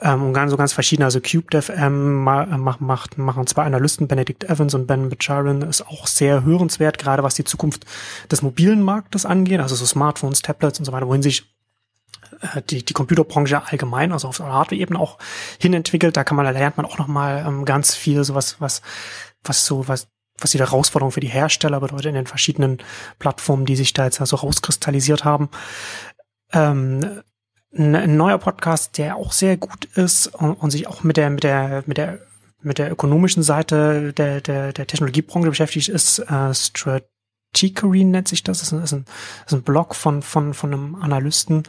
Ähm, und ganz, so ganz verschiedene, also CubeDFM macht, macht, machen zwei Analysten, Benedict Evans und Ben Bajarin, ist auch sehr hörenswert, gerade was die Zukunft des mobilen Marktes angeht, also so Smartphones, Tablets und so weiter, wohin sich die, die Computerbranche allgemein, also auf der Hardware-Ebene auch hinentwickelt. Da kann man, da lernt man auch nochmal ähm, ganz viel, so was, was, was so, was, was die Herausforderung für die Hersteller bedeutet in den verschiedenen Plattformen, die sich da jetzt also rauskristallisiert haben. Ähm, ein, neuer Podcast, der auch sehr gut ist und, und sich auch mit der, mit der, mit der mit der ökonomischen Seite der, der, der Technologiebranche beschäftigt ist, äh, Strategery nennt sich das. Das ist ein, ein, ist ein Blog von, von, von einem Analysten,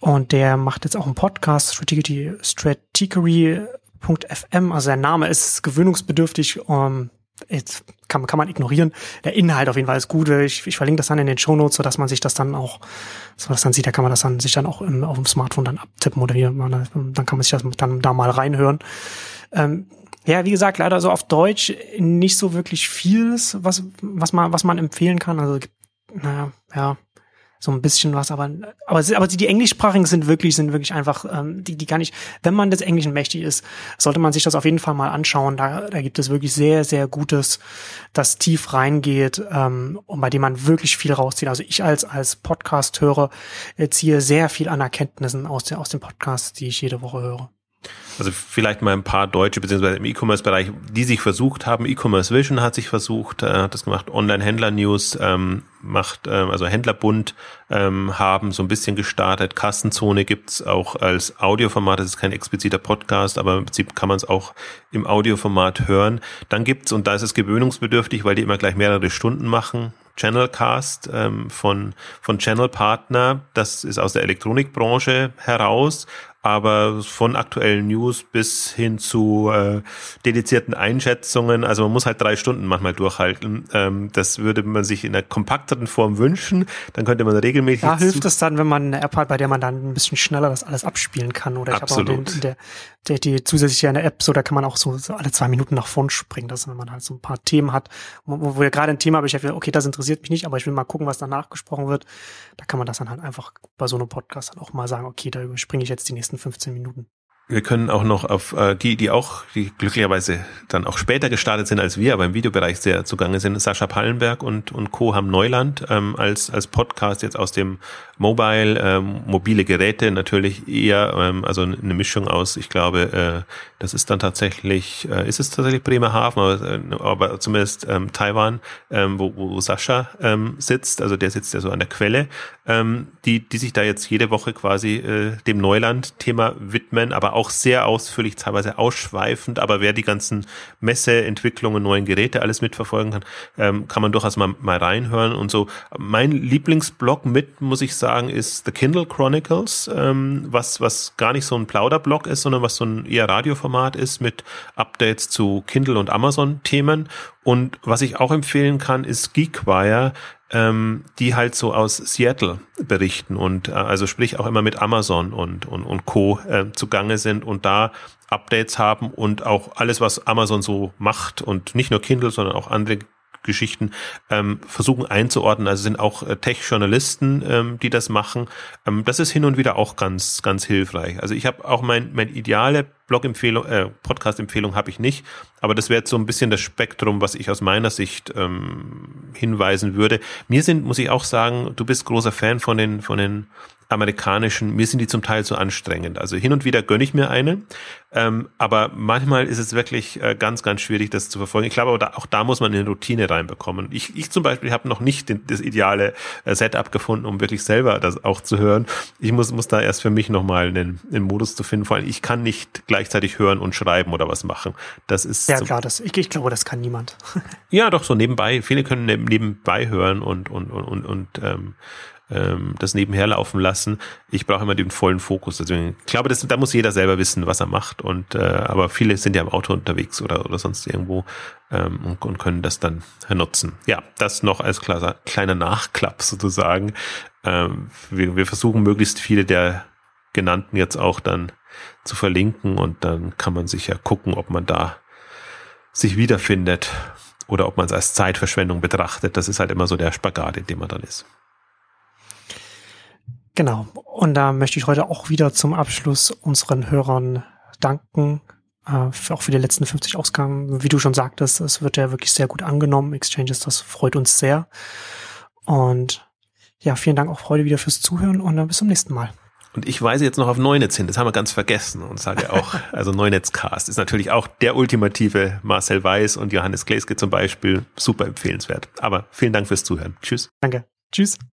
und der macht jetzt auch einen Podcast, Strategy, Strategery.fm. Also der Name ist gewöhnungsbedürftig. Um, ähm, jetzt kann, kann man ignorieren. Der Inhalt auf jeden Fall ist gut. Ich, ich verlinke das dann in den Shownotes, so dass man sich das dann auch, so dass dann sieht, da kann man das dann sich dann auch im, auf dem Smartphone dann abtippen oder hier, dann kann man sich das dann da mal reinhören. Ähm, ja, wie gesagt, leider so auf Deutsch nicht so wirklich vieles, was, was man, was man empfehlen kann. Also, naja, ja, so ein bisschen was, aber aber aber die englischsprachigen sind wirklich sind wirklich einfach ähm, die die kann ich, wenn man des Englischen mächtig ist, sollte man sich das auf jeden Fall mal anschauen. Da da gibt es wirklich sehr sehr gutes, das tief reingeht ähm, und bei dem man wirklich viel rauszieht. Also ich als als Podcast-Hörer äh, ziehe sehr viel an Erkenntnissen aus der aus dem Podcast, die ich jede Woche höre. Also vielleicht mal ein paar Deutsche, beziehungsweise im E-Commerce-Bereich, die sich versucht haben. E-Commerce Vision hat sich versucht, äh, hat das gemacht. Online-Händler-News ähm, macht, ähm, also Händlerbund ähm, haben so ein bisschen gestartet. Kassenzone gibt's auch als Audioformat. Das ist kein expliziter Podcast, aber im Prinzip kann man es auch im Audioformat hören. Dann gibt's, und da ist es gewöhnungsbedürftig, weil die immer gleich mehrere Stunden machen, Channelcast ähm, von, von Channel Partner. Das ist aus der Elektronikbranche heraus, aber von aktuellen News bis hin zu äh, dedizierten Einschätzungen, also man muss halt drei Stunden manchmal durchhalten. Ähm, das würde man sich in einer kompakteren Form wünschen. Dann könnte man regelmäßig. Da hilft es dann, wenn man eine App hat, bei der man dann ein bisschen schneller das alles abspielen kann. Oder ich habe auch den, der, der, die zusätzliche eine App, so da kann man auch so, so alle zwei Minuten nach vorn springen. Das, wenn man halt so ein paar Themen hat, wo, wo wir gerade ein Thema beschäftigt, okay, das interessiert mich nicht, aber ich will mal gucken, was danach gesprochen wird. Da kann man das dann halt einfach bei so einem Podcast dann auch mal sagen, okay, da überspringe ich jetzt die nächsten 15 Minuten. wir können auch noch auf äh, die, die auch, die glücklicherweise dann auch später gestartet sind als wir, aber im Videobereich sehr zugange sind. Sascha Pallenberg und, und Co. haben Neuland ähm, als, als Podcast jetzt aus dem Mobile, ähm, mobile Geräte natürlich eher, ähm, also eine Mischung aus, ich glaube, äh, das ist dann tatsächlich, äh, ist es tatsächlich Bremerhaven, aber, äh, aber zumindest ähm, Taiwan, ähm, wo, wo Sascha ähm, sitzt, also der sitzt ja so an der Quelle, ähm, die, die sich da jetzt jede Woche quasi äh, dem Neuland-Thema widmen, aber auch sehr ausführlich, teilweise ausschweifend, aber wer die ganzen Messeentwicklungen, neuen Geräte alles mitverfolgen kann, ähm, kann man durchaus mal, mal reinhören und so. Mein Lieblingsblog mit, muss ich sagen, ist The Kindle Chronicles, ähm, was, was gar nicht so ein Plauderblog ist, sondern was so ein eher Radioformat ist mit Updates zu Kindle und Amazon-Themen. Und was ich auch empfehlen kann, ist Geekwire, ähm, die halt so aus Seattle berichten und äh, also sprich auch immer mit Amazon und, und, und Co. Äh, zugange sind und da Updates haben und auch alles, was Amazon so macht und nicht nur Kindle, sondern auch andere Geschichten ähm, versuchen einzuordnen. Also sind auch äh, Tech-Journalisten, ähm, die das machen. Ähm, das ist hin und wieder auch ganz, ganz hilfreich. Also ich habe auch mein, mein ideale Blog-Empfehlung, äh, Podcast-Empfehlung habe ich nicht, aber das wäre so ein bisschen das Spektrum, was ich aus meiner Sicht ähm, hinweisen würde. Mir sind, muss ich auch sagen, du bist großer Fan von den, von den amerikanischen, mir sind die zum Teil zu anstrengend. Also hin und wieder gönne ich mir eine, ähm, aber manchmal ist es wirklich äh, ganz, ganz schwierig, das zu verfolgen. Ich glaube, auch da, auch da muss man eine Routine reinbekommen. Ich, ich zum Beispiel habe noch nicht den, das ideale äh, Setup gefunden, um wirklich selber das auch zu hören. Ich muss, muss da erst für mich nochmal einen, einen Modus zu finden. Vor allem, ich kann nicht gleichzeitig hören und schreiben oder was machen. Das ist ja klar, das, ich, ich glaube, das kann niemand. ja, doch so nebenbei. Viele können nebenbei hören und und und und, und ähm, ähm, das nebenher laufen lassen. Ich brauche immer den vollen Fokus. Deswegen, ich glaube, das, da muss jeder selber wissen, was er macht. Und äh, aber viele sind ja im Auto unterwegs oder oder sonst irgendwo ähm, und, und können das dann nutzen. Ja, das noch als kleiner, Nachklapp sozusagen. Ähm, wir, wir versuchen möglichst viele der genannten jetzt auch dann zu verlinken und dann kann man sich ja gucken, ob man da sich wiederfindet oder ob man es als Zeitverschwendung betrachtet. Das ist halt immer so der Spagat, in dem man dann ist. Genau. Und da möchte ich heute auch wieder zum Abschluss unseren Hörern danken. Äh, für, auch für die letzten 50 Ausgaben. Wie du schon sagtest, es wird ja wirklich sehr gut angenommen. Exchanges, das freut uns sehr. Und ja, vielen Dank auch heute wieder fürs Zuhören und dann bis zum nächsten Mal. Und ich weise jetzt noch auf Neunetz hin, das haben wir ganz vergessen und sage auch, also Neunetzcast ist natürlich auch der ultimative Marcel Weiß und Johannes Gleske zum Beispiel, super empfehlenswert. Aber vielen Dank fürs Zuhören. Tschüss. Danke. Tschüss.